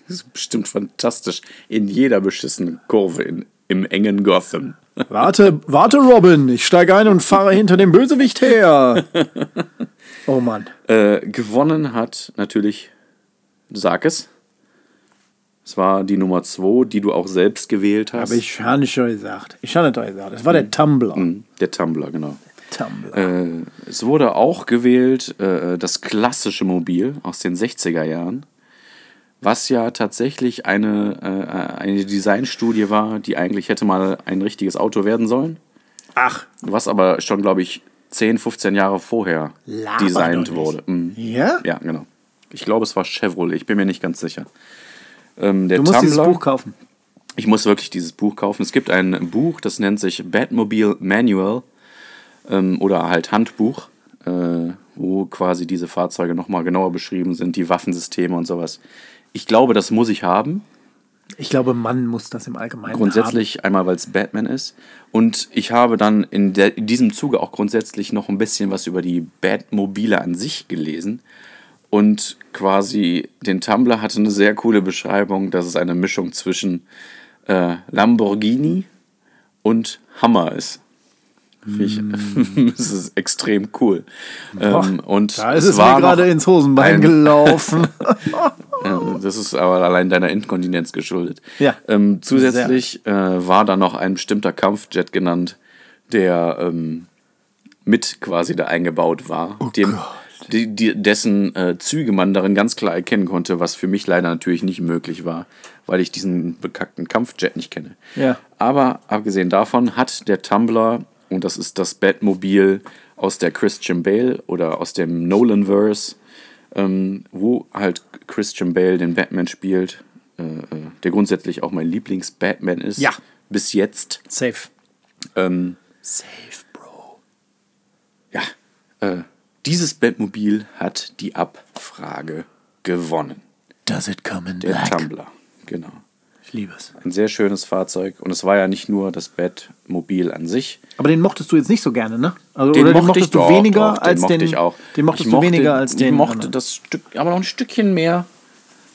Das ist bestimmt fantastisch. In jeder beschissenen Kurve in, im engen Gotham. Warte, warte, Robin, ich steige ein und fahre hinter dem Bösewicht her. Oh Mann. Äh, gewonnen hat natürlich, sag es. Es war die Nummer 2, die du auch selbst gewählt hast. Aber ich habe nicht schon gesagt. Ich habe nicht gesagt. Es war der Tumblr. Mhm, Der Tumblr, genau. Tumblr. Äh, es wurde auch gewählt äh, das klassische Mobil aus den 60er Jahren, was ja tatsächlich eine, äh, eine Designstudie war, die eigentlich hätte mal ein richtiges Auto werden sollen, Ach, was aber schon, glaube ich, 10, 15 Jahre vorher Laber designt wurde. Mhm. ja? Ja, genau. Ich glaube, es war Chevrolet, ich bin mir nicht ganz sicher. Ähm, der Du musst dieses Tumblr- Buch kaufen. ich muss wirklich dieses Buch kaufen. Es gibt ein Buch, das nennt sich Batmobile Manual ähm, oder halt Handbuch, äh, wo quasi diese Fahrzeuge nochmal genauer beschrieben sind, die Waffensysteme und sowas. Ich glaube, das muss ich haben. Ich glaube, Mann muss das im Allgemeinen Grundsätzlich einmal, weil es Batman ist. Und ich habe dann in, der, in diesem Zuge auch grundsätzlich noch ein bisschen was über die Batmobile an sich gelesen. Und quasi den Tumblr hatte eine sehr coole Beschreibung, dass es eine Mischung zwischen äh, Lamborghini und Hammer ist. Ich, das ist extrem cool. ähm, und haben. Da ist es mir gerade ins Hosenbein ein- gelaufen. Das ist aber allein deiner Inkontinenz geschuldet. Ja. Ähm, zusätzlich äh, war da noch ein bestimmter Kampfjet genannt, der ähm, mit quasi da eingebaut war, dem, die, die, dessen äh, Züge man darin ganz klar erkennen konnte, was für mich leider natürlich nicht möglich war, weil ich diesen bekackten Kampfjet nicht kenne. Ja. Aber abgesehen davon hat der Tumblr, und das ist das Batmobil aus der Christian Bale oder aus dem Nolanverse, ähm, wo halt Christian Bale den Batman spielt, äh, äh, der grundsätzlich auch mein Lieblings-Batman ist. Ja. Bis jetzt. Safe. Ähm, Safe, Bro. ja. Äh, dieses Batmobil hat die Abfrage gewonnen. Does it come in Der Tumblr. Genau. Ich liebe es. Ein sehr schönes Fahrzeug. Und es war ja nicht nur das Batmobil an sich. Aber den mochtest du jetzt nicht so gerne, ne? Also, Den oder mochte den mochtest ich du doch, weniger doch, als den mochte den. ich auch. Den mochtest ich du mochte, weniger als den. Ich mochte anderen. das Stück, aber noch ein Stückchen mehr.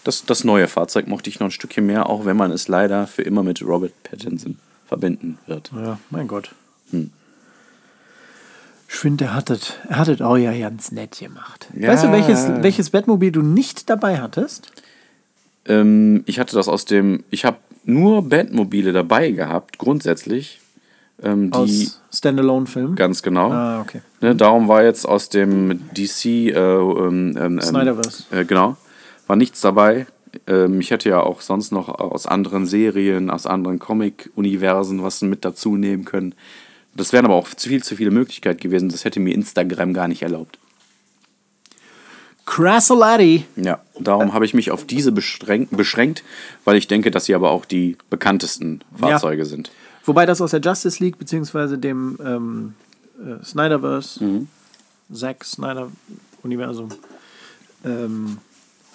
Das, das neue Fahrzeug mochte ich noch ein Stückchen mehr, auch wenn man es leider für immer mit Robert Pattinson verbinden wird. Ja, mein Gott. Hm. Ich finde, er hat es er hat auch ja ganz nett gemacht. Ja. Weißt du, welches, welches Batmobil du nicht dabei hattest? Ähm, ich hatte das aus dem. Ich habe nur Batmobile dabei gehabt, grundsätzlich. Ähm, die Aus Standalone-Film? ganz genau. Ah, okay. Ne, darum war jetzt aus dem DC äh, ähm, ähm, Snyderverse. Äh, genau. War nichts dabei. Ähm, ich hätte ja auch sonst noch aus anderen Serien, aus anderen Comic-Universen was mit dazu nehmen können. Das wären aber auch viel zu viele Möglichkeiten gewesen. Das hätte mir Instagram gar nicht erlaubt. Crassolati. Ja, darum habe ich mich auf diese beschränkt, beschränkt, weil ich denke, dass sie aber auch die bekanntesten Fahrzeuge sind. Wobei das aus der Justice League, beziehungsweise dem ähm, äh, Snyderverse, Mhm. Zack Snyder-Universum, ähm,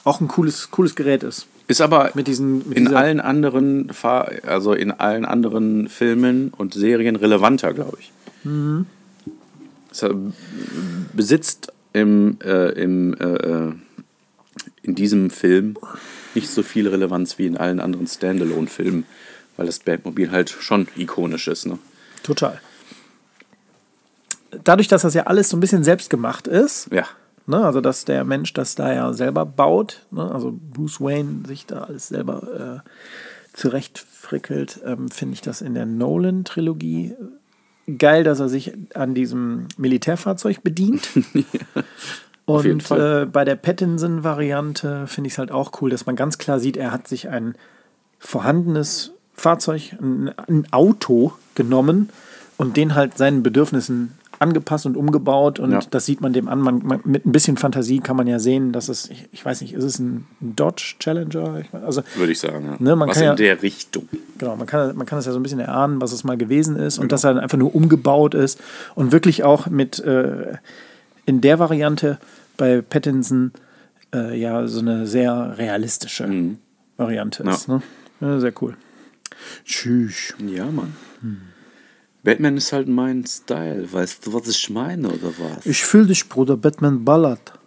auch ein cooles, cooles Gerät ist. Ist aber Mit diesen, mit in allen anderen Fahr also in allen anderen Filmen und Serien relevanter, glaube ich. Mhm. Es besitzt im, äh, im äh, äh, in diesem Film nicht so viel Relevanz wie in allen anderen Standalone-Filmen, weil das Batmobil halt schon ikonisch ist. Ne? Total. Dadurch, dass das ja alles so ein bisschen selbst gemacht ist, Ja. ne, also dass der Mensch das da ja selber baut, ne, also Bruce Wayne sich da alles selber äh, zurechtfrickelt, ähm, finde ich das in der Nolan-Trilogie geil, dass er sich an diesem Militärfahrzeug bedient. jeden Und äh, bei der Pattinson-Variante finde ich es halt auch cool, dass man ganz klar sieht, er hat sich ein vorhandenes Fahrzeug, ein, ein Auto genommen und den halt seinen Bedürfnissen angepasst und umgebaut und Ja. das sieht man dem an. Man, man, mit ein bisschen Fantasie kann man ja sehen, dass es, ich, ich weiß nicht, ist es ein Dodge Challenger? Ich, also Würde ich sagen. Ja. Ne, man was kann in ja- der Richtung. Genau, man kann, man kann es ja so ein bisschen erahnen, was es mal gewesen ist und dass er dann einfach nur umgebaut ist und wirklich auch mit äh, in der Variante bei Pattinson äh, ja so eine sehr realistische Variante ist. Ne? Ja, sehr cool. Tschüss. Ja, Mann. Batman ist halt mein Style. Weißt du, was ich meine oder was? Ich fühle dich, Bruder, Batman ballert.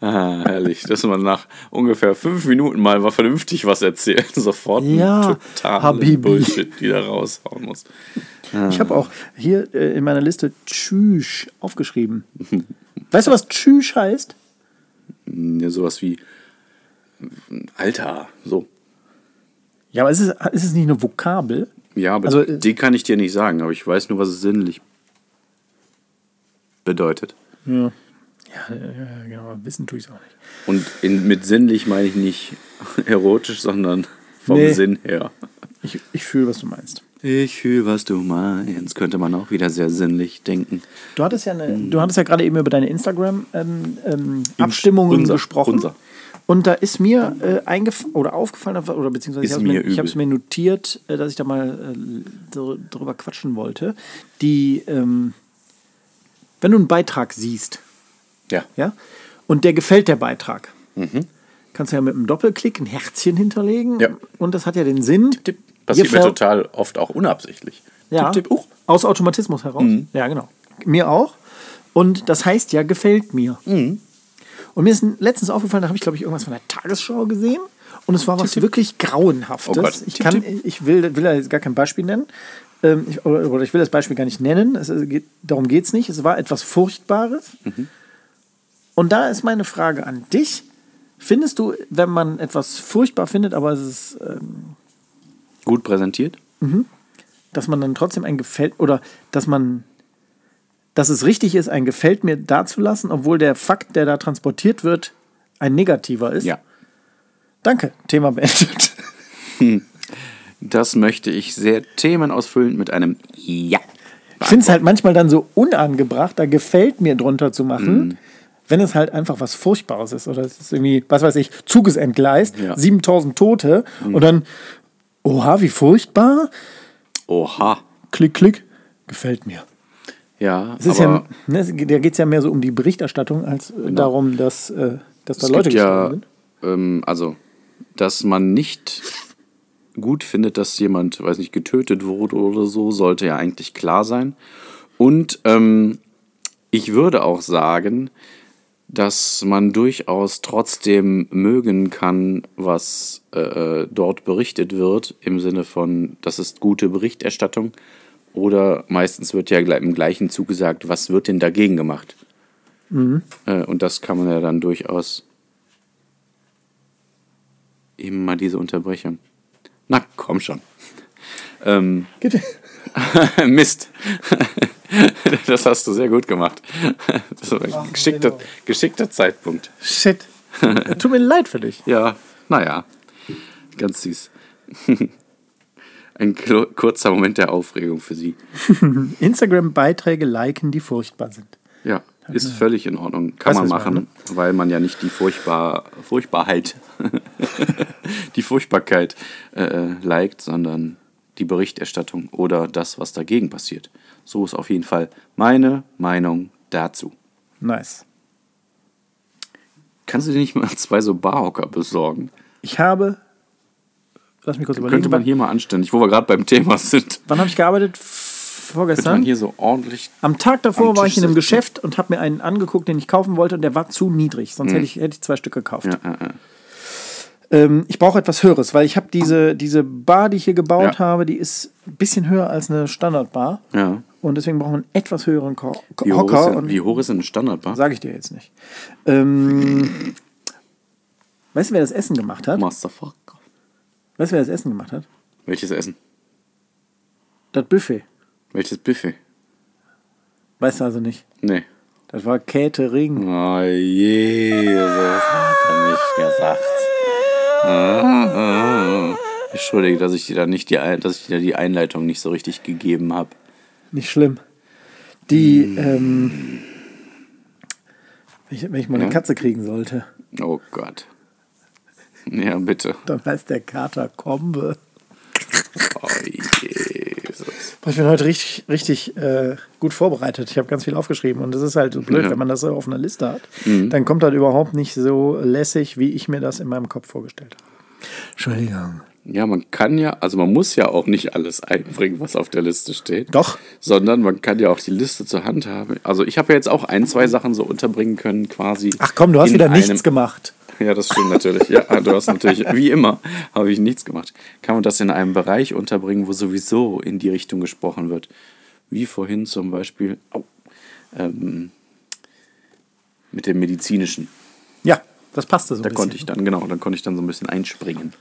Ah, herrlich, dass man nach ungefähr fünf Minuten mal was vernünftig was erzählt. Sofort Ja, total. Bullshit wieder raushauen muss. Ich habe auch hier äh, in meiner Liste Tschüss aufgeschrieben. weißt du, was Tschüss heißt? Ja, sowas wie Alter, so. Ja, aber ist es, ist es nicht eine Vokabel? Ja, aber Also, äh, die kann ich dir nicht sagen, aber ich weiß nur, was es sinnlich bedeutet. Ja. Ja, ja, genau, wissen tue ich es auch nicht. Und in, mit sinnlich meine ich nicht erotisch, sondern vom Nee. Sinn her. Ich, ich fühle, was du meinst. Ich fühle, was du meinst. Könnte man auch wieder sehr sinnlich denken. Du hattest ja, eine, du hattest ja gerade eben über deine Instagram-Abstimmungen ähm, unser- gesprochen. unser. Und da ist mir äh, eingef oder aufgefallen, oder beziehungsweise Ist ich habe mir mir, mir notiert, äh, dass ich da mal äh, dr- drüber quatschen wollte. Die, ähm, wenn du einen Beitrag siehst, Ja. ja, und der gefällt der Beitrag, Mhm. kannst du ja mit einem Doppelklick ein Herzchen hinterlegen. Ja. Und das hat ja den Sinn. Tipp. Passiert mir total oft auch unabsichtlich. Ja, Tipp, tipp, uh. aus Automatismus heraus. Ja, genau. Mir auch. Und das heißt ja, gefällt mir. Und mir ist letztens aufgefallen, da habe ich, glaube ich, irgendwas von der Tagesschau gesehen. Und es war was wirklich Grauenhaftes. Oh Gott. Ich, kann, ich will, will da jetzt gar kein Beispiel nennen. Ähm, ich, oder, oder ich will das Beispiel gar nicht nennen. Es, geht, darum geht es nicht. Es war etwas Furchtbares. Und da ist meine Frage an dich. Findest du, wenn man etwas furchtbar findet, aber es ist ähm, Gut präsentiert. dass man dann trotzdem ein gefällt oder dass man dass es richtig ist, ein gefällt mir dazulassen, obwohl der Fakt, der da transportiert wird, ein negativer ist. Ja. Danke, Thema beendet. Das möchte ich sehr themenausfüllend mit einem Ja. Ich finde es halt manchmal dann so unangebracht, da gefällt mir drunter zu machen, Mhm. wenn es halt einfach was Furchtbares ist. Oder es ist irgendwie, was weiß ich, Zug ist entgleist, Ja. Mhm. 7000 Tote und dann, oha, wie furchtbar. Oha. Klick, klick, gefällt mir. Ja, Es ist aber ja, ne, da geht es ja mehr so um die Berichterstattung, als äh, darum, dass, äh, dass da Genau. es Leute gibt ja, sind. ähm, also, dass man nicht gut findet, dass jemand, weiß nicht, getötet wurde oder so, sollte ja eigentlich klar sein. Und ähm, ich würde auch sagen, dass man durchaus trotzdem mögen kann, was äh, dort berichtet wird, im Sinne von, das ist gute Berichterstattung. Oder meistens wird ja im gleichen Zug gesagt, was wird denn dagegen gemacht? Äh, und das kann man ja dann durchaus eben mal diese Unterbrechung. Na, komm schon. Ähm. Mist. das hast du sehr gut gemacht. Das war ein geschickter, geschickter Zeitpunkt. Shit. Tut mir leid für dich. Ja, naja, ganz süß. Ein kurzer Moment der Aufregung für Sie. Instagram-Beiträge liken, die furchtbar sind. Ja, ist völlig in Ordnung. Kann du, man was ich machen, weil man ja nicht die Furchtbar Furchtbarheit, die Furchtbarkeit äh, liked, sondern die Berichterstattung oder das, was dagegen passiert. So ist auf jeden Fall meine Meinung dazu. Nice. Kannst du dir nicht mal zwei so Barhocker besorgen? Ich habe, lass mich kurz überlegen, Könnte man hier mal anständig, wo wir gerade beim Thema sind. wann habe ich gearbeitet? Könnte Vorgestern. man hier so ordentlich. Am Tag davor am war ich in einem. Geschäft und habe mir einen angeguckt, den ich kaufen wollte und der war zu niedrig. Sonst hätte, ich, hätte ich zwei Stück gekauft. Ja, ja, ja. Ähm, ich brauche etwas Höheres, weil ich habe diese, diese Bar, die ich hier gebaut Ja. habe, die ist ein bisschen höher als eine Standardbar. ja. Und deswegen brauchen wir einen etwas höheren Ko Wie, hoch ist Hocker. denn, Und wie hoch ist denn eine Standardbar? sage ich dir jetzt nicht. Ähm, weißt du, wer das Essen gemacht hat? Masterfuck. Weißt du, wer das Essen gemacht hat? Welches Essen? Das Buffet. Welches Buffet? Weißt du also nicht. Nee. Das war Catering. Oh Jesus, hat er nicht gesagt. Ah, ah. Entschuldige, dass ich dir da nicht die, dass ich dir die Einleitung nicht so richtig gegeben habe. Nicht schlimm. Die, ähm, wenn ich, wenn ich mal eine Ja? Katze kriegen sollte, Oh Gott. Ja, bitte. dann heißt der Kater Kombe. Oh Jesus. Ich bin heute richtig, richtig äh, gut vorbereitet. Ich habe ganz viel aufgeschrieben und das ist halt so blöd, Ja. wenn man das so auf einer Liste hat. Dann kommt das überhaupt nicht so lässig, wie ich mir das in meinem Kopf vorgestellt habe. Entschuldigung. Ja, man kann ja, also man muss ja auch nicht alles einbringen, was auf der Liste steht. Doch. Sondern man kann ja auch die Liste zur Hand haben. Also ich habe ja jetzt auch ein, zwei Sachen so unterbringen können, quasi. Ach komm, du hast wieder nichts gemacht. Ja, das stimmt natürlich. Ja, du hast natürlich, wie immer, habe ich nichts gemacht. Kann man das in einem Bereich unterbringen, wo sowieso in die Richtung gesprochen wird? Wie vorhin zum Beispiel au, ähm, mit dem medizinischen. Ja, das passte so Da konnte ich dann, genau, da konnte ich dann so ein bisschen einspringen.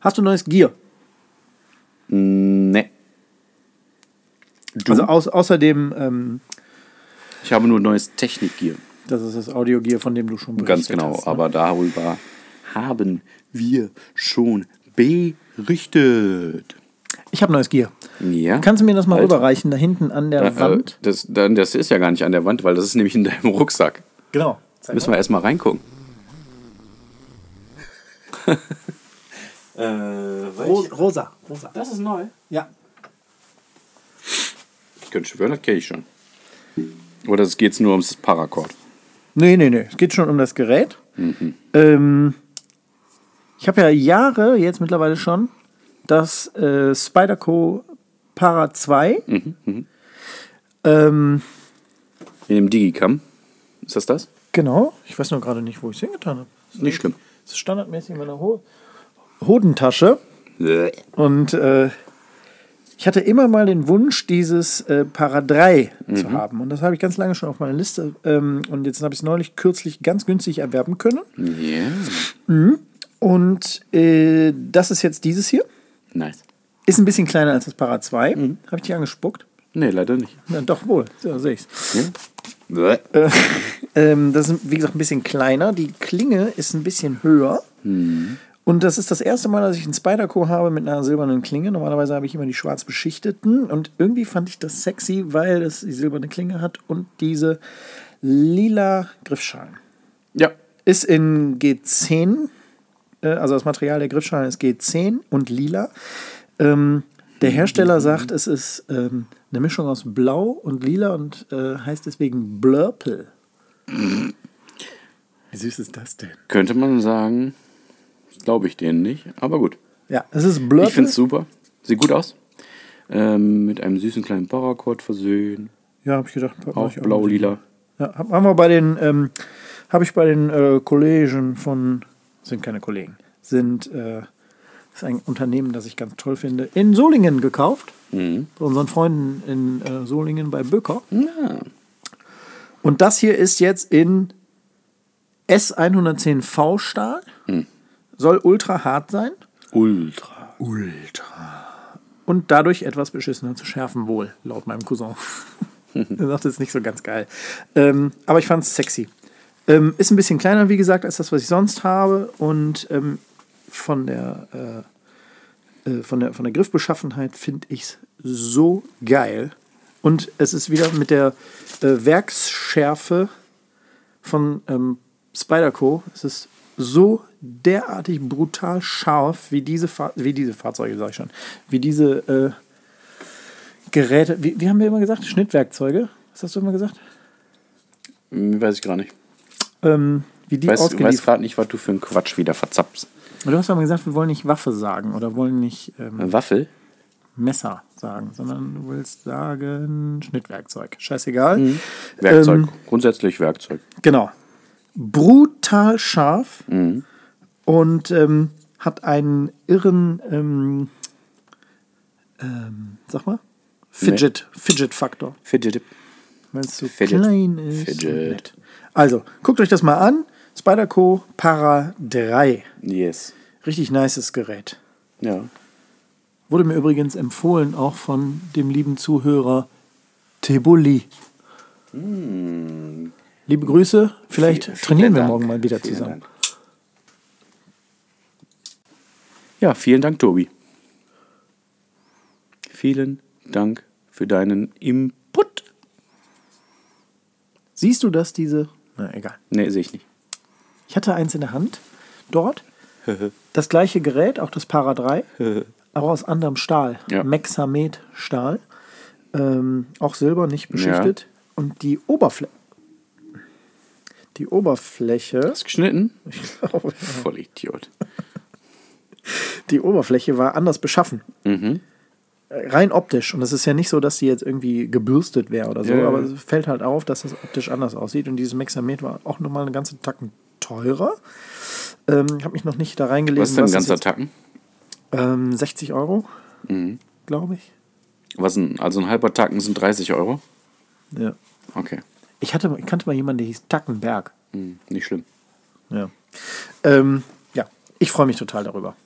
Hast du neues Gear? Ne. Du? Also aus, außerdem, ähm, ich habe nur neues Technikgear. Das ist das Audio-Gear, von dem du schon berichtet Ganz genau, hast. ne? aber darüber haben wir schon berichtet. Ich habe neues Gear. Ja. Kannst du mir das mal Alter. rüberreichen, da hinten an der Äh, Wand? Das, dann, das ist ja gar nicht an der Wand, weil das ist nämlich in deinem Rucksack. Genau. Müssen wir erstmal reingucken. äh, Ro rosa. Rosa. das ist neu. Ja. Ich könnte schwören, das kenne ich schon. Oder es geht nur ums Paracord. Nee, nee, nee. Es geht schon um das Gerät. Ähm, ich habe ja Jahre, jetzt mittlerweile schon, das äh, Spyderco Para 2. Ähm, In dem Digicam. Ist das das? genau. Ich weiß nur gerade nicht, wo ich es hingetan habe. Nicht schlimm. Das ist standardmäßig in meiner Ho Hodentasche. Und äh, ich hatte immer mal den Wunsch, dieses äh, Para 3 zu haben. Und das habe ich ganz lange schon auf meiner Liste. Ähm, und jetzt habe ich es neulich kürzlich ganz günstig erwerben können. Yeah. Und äh, das ist jetzt dieses hier. Nice. Ist ein bisschen kleiner als das Para 2. Habe ich dich angespuckt? Nee, leider nicht. Ja, doch wohl. So, sehe ich's. Ja. Äh, ähm, das ist, wie gesagt, ein bisschen kleiner. Die Klinge ist ein bisschen höher. Und das ist das erste Mal, dass ich einen Spyderco habe mit einer silbernen Klinge. Normalerweise habe ich immer die schwarz beschichteten. Und irgendwie fand ich das sexy, weil es die silberne Klinge hat und diese lila Griffschalen. ja. Ist in G10, äh, also das Material der Griffschalen ist G10 und lila. Ähm, der Hersteller sagt, es ist ähm, eine Mischung aus Blau und Lila und äh, heißt deswegen Blurple. Wie süß ist das denn? Könnte man sagen, glaube ich denen nicht, aber gut. Ja, es ist Blurple. Ich finde es super. Sieht gut aus. Ähm, mit einem süßen kleinen Paracord versehen. Ja, habe ich gedacht. Auch blau-lila. Ja, hab- haben wir bei den, ähm, habe ich bei den äh, Kollegen von, sind keine Kollegen, sind, äh, ist ein Unternehmen, das ich ganz toll finde, in Solingen gekauft. Mhm. Bei unseren Freunden in äh, Solingen bei Böcker. Und das hier ist jetzt in S110V Stahl. Soll ultra hart sein Ultra. und dadurch etwas beschissener zu schärfen, wohl, laut meinem Cousin. er sagt, es ist nicht so ganz geil. Ähm, aber ich fand es sexy. Ähm, ist ein bisschen kleiner, wie gesagt, als das, was ich sonst habe. Und ähm, von der, äh, äh, von der, von der Griffbeschaffenheit finde ich es so geil. Und es ist wieder mit der äh, Werksschärfe von ähm, Spyderco. Es ist so derartig brutal scharf, wie diese, Fahr wie diese Fahrzeuge, sag ich schon. Wie diese äh, Geräte. Wie, wie haben wir immer gesagt? Schnittwerkzeuge? Was hast du immer gesagt? Hm, Weiß ich gar nicht. Ähm, wie die Weiß, weiß ausgeliefert gerade nicht, was du für einen Quatsch wieder verzapfst. Du hast aber gesagt, wir wollen nicht Waffe sagen oder wollen nicht ähm, Waffel? Messer sagen, sondern du willst sagen Schnittwerkzeug. Scheißegal. Mhm. Werkzeug. Ähm, Grundsätzlich Werkzeug. Genau. Brutal scharf Mhm. und ähm, hat einen irren, ähm, ähm, sag mal, Fidget, Fidget-Faktor. Fidget. Weil es so Fidget. klein ist. Fidget. Also, guckt euch das mal an. Spyderco Para 3. Yes. Richtig nices Gerät. Ja. Wurde mir übrigens empfohlen, auch von dem lieben Zuhörer Tebuli. Liebe Grüße. Vielleicht Vielen- vielen trainieren wir Dank. morgen mal wieder Vielen zusammen. Dank. Ja, vielen Dank, Tobi. Vielen Dank für deinen Input. Siehst du das, diese. Na, egal. Nee, sehe ich nicht. Ich hatte eins in der Hand dort. Das gleiche Gerät, auch das Para 3, aber aus anderem Stahl. Ja. Mexamet-Stahl. Ähm, auch silber, nicht beschichtet. Und die Oberfläche. Die Oberfläche. Hast du geschnitten? Ich glaube, Voll Idiot. die Oberfläche war anders beschaffen. Mhm. Rein optisch. Und es ist ja nicht so, dass sie jetzt irgendwie gebürstet wäre oder so, Ja, ja. aber es fällt halt auf, dass das optisch anders aussieht. Und dieses Mexamet war auch nochmal eine ganze Tacken teurer. Ähm, ich habe mich noch nicht da reingelesen. Was ist denn ein es ganzer Tacken? Ähm, 60 Euro, Mhm. glaube ich. Was ein, also ein halber Tacken sind 30 Euro? Ja. Okay. Ich, hatte, ich kannte mal jemanden, der hieß Tackenberg. Hm, nicht schlimm. Ja. Ähm, ja, ich freue mich total darüber.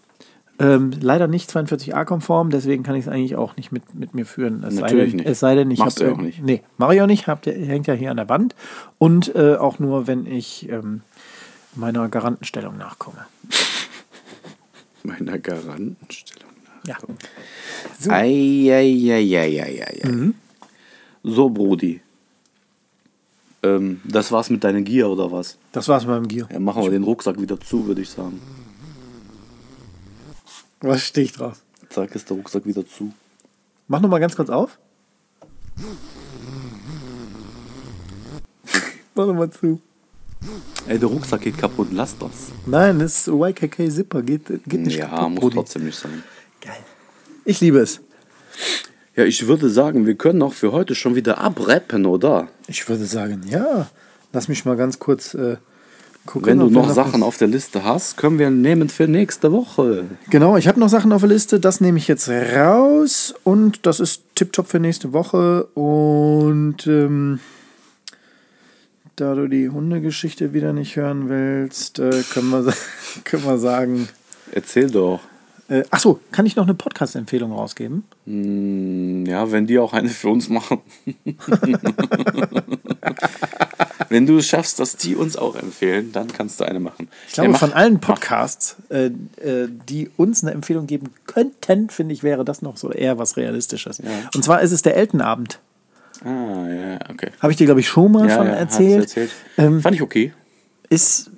Ähm, leider nicht 42a-konform, deswegen kann ich es eigentlich auch nicht mit, mit mir führen. Es Natürlich sei denn, nicht. Es sei denn, ich Machst hab du ja auch nicht. Nee, mache ich auch nicht. Ihr, hängt ja hier an der Wand. Und äh, auch nur, wenn ich ähm, meiner Garantenstellung nachkomme. Meiner Garantenstellung nach. Ja. So. Eieieiei. Mhm. So, Brudi. Ähm, das war's mit deiner Gier oder was? Das war's mit meinem Gier. Ja, machen wir den Rucksack wieder zu, würde ich sagen. Was stehe ich drauf? Zack, ist der Rucksack wieder zu. Mach noch mal ganz kurz auf. Mach noch mal zu. Ey, der Rucksack geht kaputt, lass das. Nein, das YKK Zipper geht, geht nicht Ja, kaputt, muss Brudi. trotzdem nicht sein. Geil. Ich liebe es. Ja, ich würde sagen, wir können auch für heute schon wieder abrappen, oder? Ich würde sagen, ja. Lass mich mal ganz kurz äh, gucken. Wenn du noch Sachen auf der Liste hast, können wir nehmen für nächste Woche. Genau, ich habe noch Sachen auf der Liste. Das nehme ich jetzt raus. Und das ist tipptopp für nächste Woche. Und ähm, da du die Hundegeschichte wieder nicht hören willst, äh, können, wir, können wir sagen. Erzähl doch. Äh, achso, kann ich noch eine Podcast-Empfehlung rausgeben? Hm, Ja, wenn die auch eine für uns machen. wenn du es schaffst, dass die uns auch empfehlen, dann kannst du eine machen. Ich glaube, von allen Podcasts, äh, äh, die uns eine Empfehlung geben könnten, finde ich, wäre das noch so eher was Realistisches. Und zwar ist es der Eltenabend. Ah, ja, okay. Habe ich dir, glaube ich, schon mal Ja, von ja, erzählt. erzählt. Ähm, Fand ich okay. ist,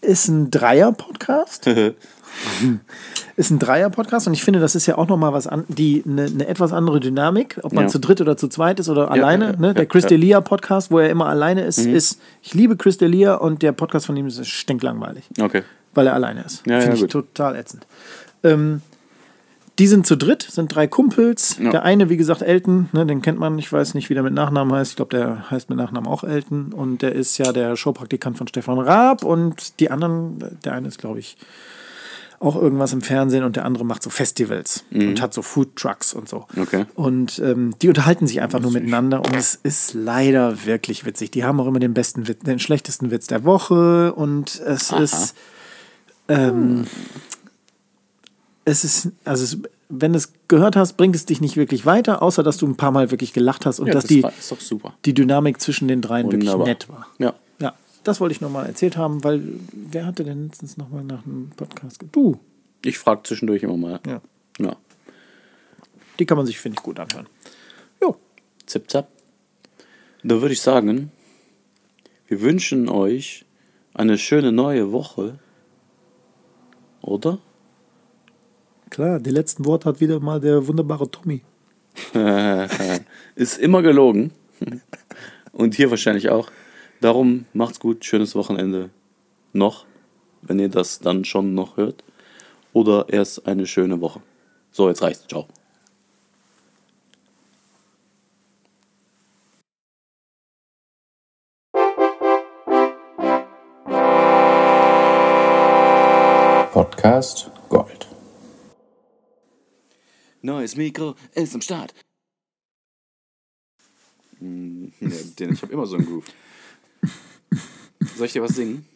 ist ein Dreier-Podcast. ist ein Dreier-Podcast und ich finde, das ist ja auch nochmal was an, die eine, eine etwas andere Dynamik, ob man Ja. zu dritt oder zu zweit ist oder alleine. ja, ne? Der ja, Chris ja. D'Elia Podcast, wo er immer alleine ist, ist, ich liebe Chris D'Elia und der Podcast von ihm ist stinklangweilig, Okay. weil er alleine ist. Ja, finde ja, ich gut. total ätzend. Ähm, die sind zu dritt, sind drei Kumpels. Ja. Der eine, wie gesagt, Elton, ne, den kennt man, ich weiß nicht, wie der mit Nachnamen heißt. Ich glaube, der heißt mit Nachnamen auch Elton. Und der ist ja der Showpraktikant von Stefan Raab. Und die anderen, der eine ist, glaube ich, auch irgendwas im Fernsehen und der andere macht so Festivals und hat so Food Trucks und so. Mhm. Okay. Und ähm, die unterhalten sich einfach nur miteinander und es ist leider wirklich witzig. Die haben auch immer den besten Witz, den schlechtesten Witz der Woche und es ist ähm, es ist, also es, wenn du es gehört hast, bringt es dich nicht wirklich weiter, außer dass du ein paar Mal wirklich gelacht hast und Ja, dass das die, war- ist doch super. die Dynamik zwischen den dreien Wunderbar. wirklich nett war. Ja. Das wollte ich nochmal erzählt haben, weil wer hatte denn letztens nochmal nach einem Podcast? Du. Ich frage zwischendurch immer mal. Ja. Ja. Die kann man sich, finde ich, gut anhören. Jo. Zip, zap. Da würde ich sagen, wir wünschen euch eine schöne neue Woche. Oder? Klar, die letzten Worte hat wieder mal der wunderbare Tommy. Ist immer gelogen. Und hier wahrscheinlich auch. Darum macht's gut, schönes Wochenende. Noch, wenn ihr das dann schon noch hört. Oder erst eine schöne Woche. So, jetzt reicht's. Ciao. Podcast Gold. Neues Mikro ist am Start. Hm, ja, den, ich habe immer so einen Groove. Soll ich dir was singen?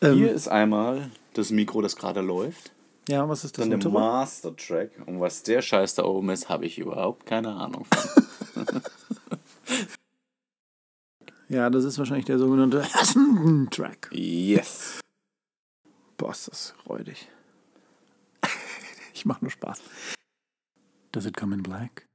Ähm, Hier ist einmal das Mikro, das gerade läuft. ja, was ist das? Dann der untere? Master Track. Und was der Scheiß da oben ist, habe ich überhaupt keine Ahnung von. Ja, das ist wahrscheinlich der sogenannte Track. yes. Boah, ist das räudig. ich mache nur Spaß. Does it come in black?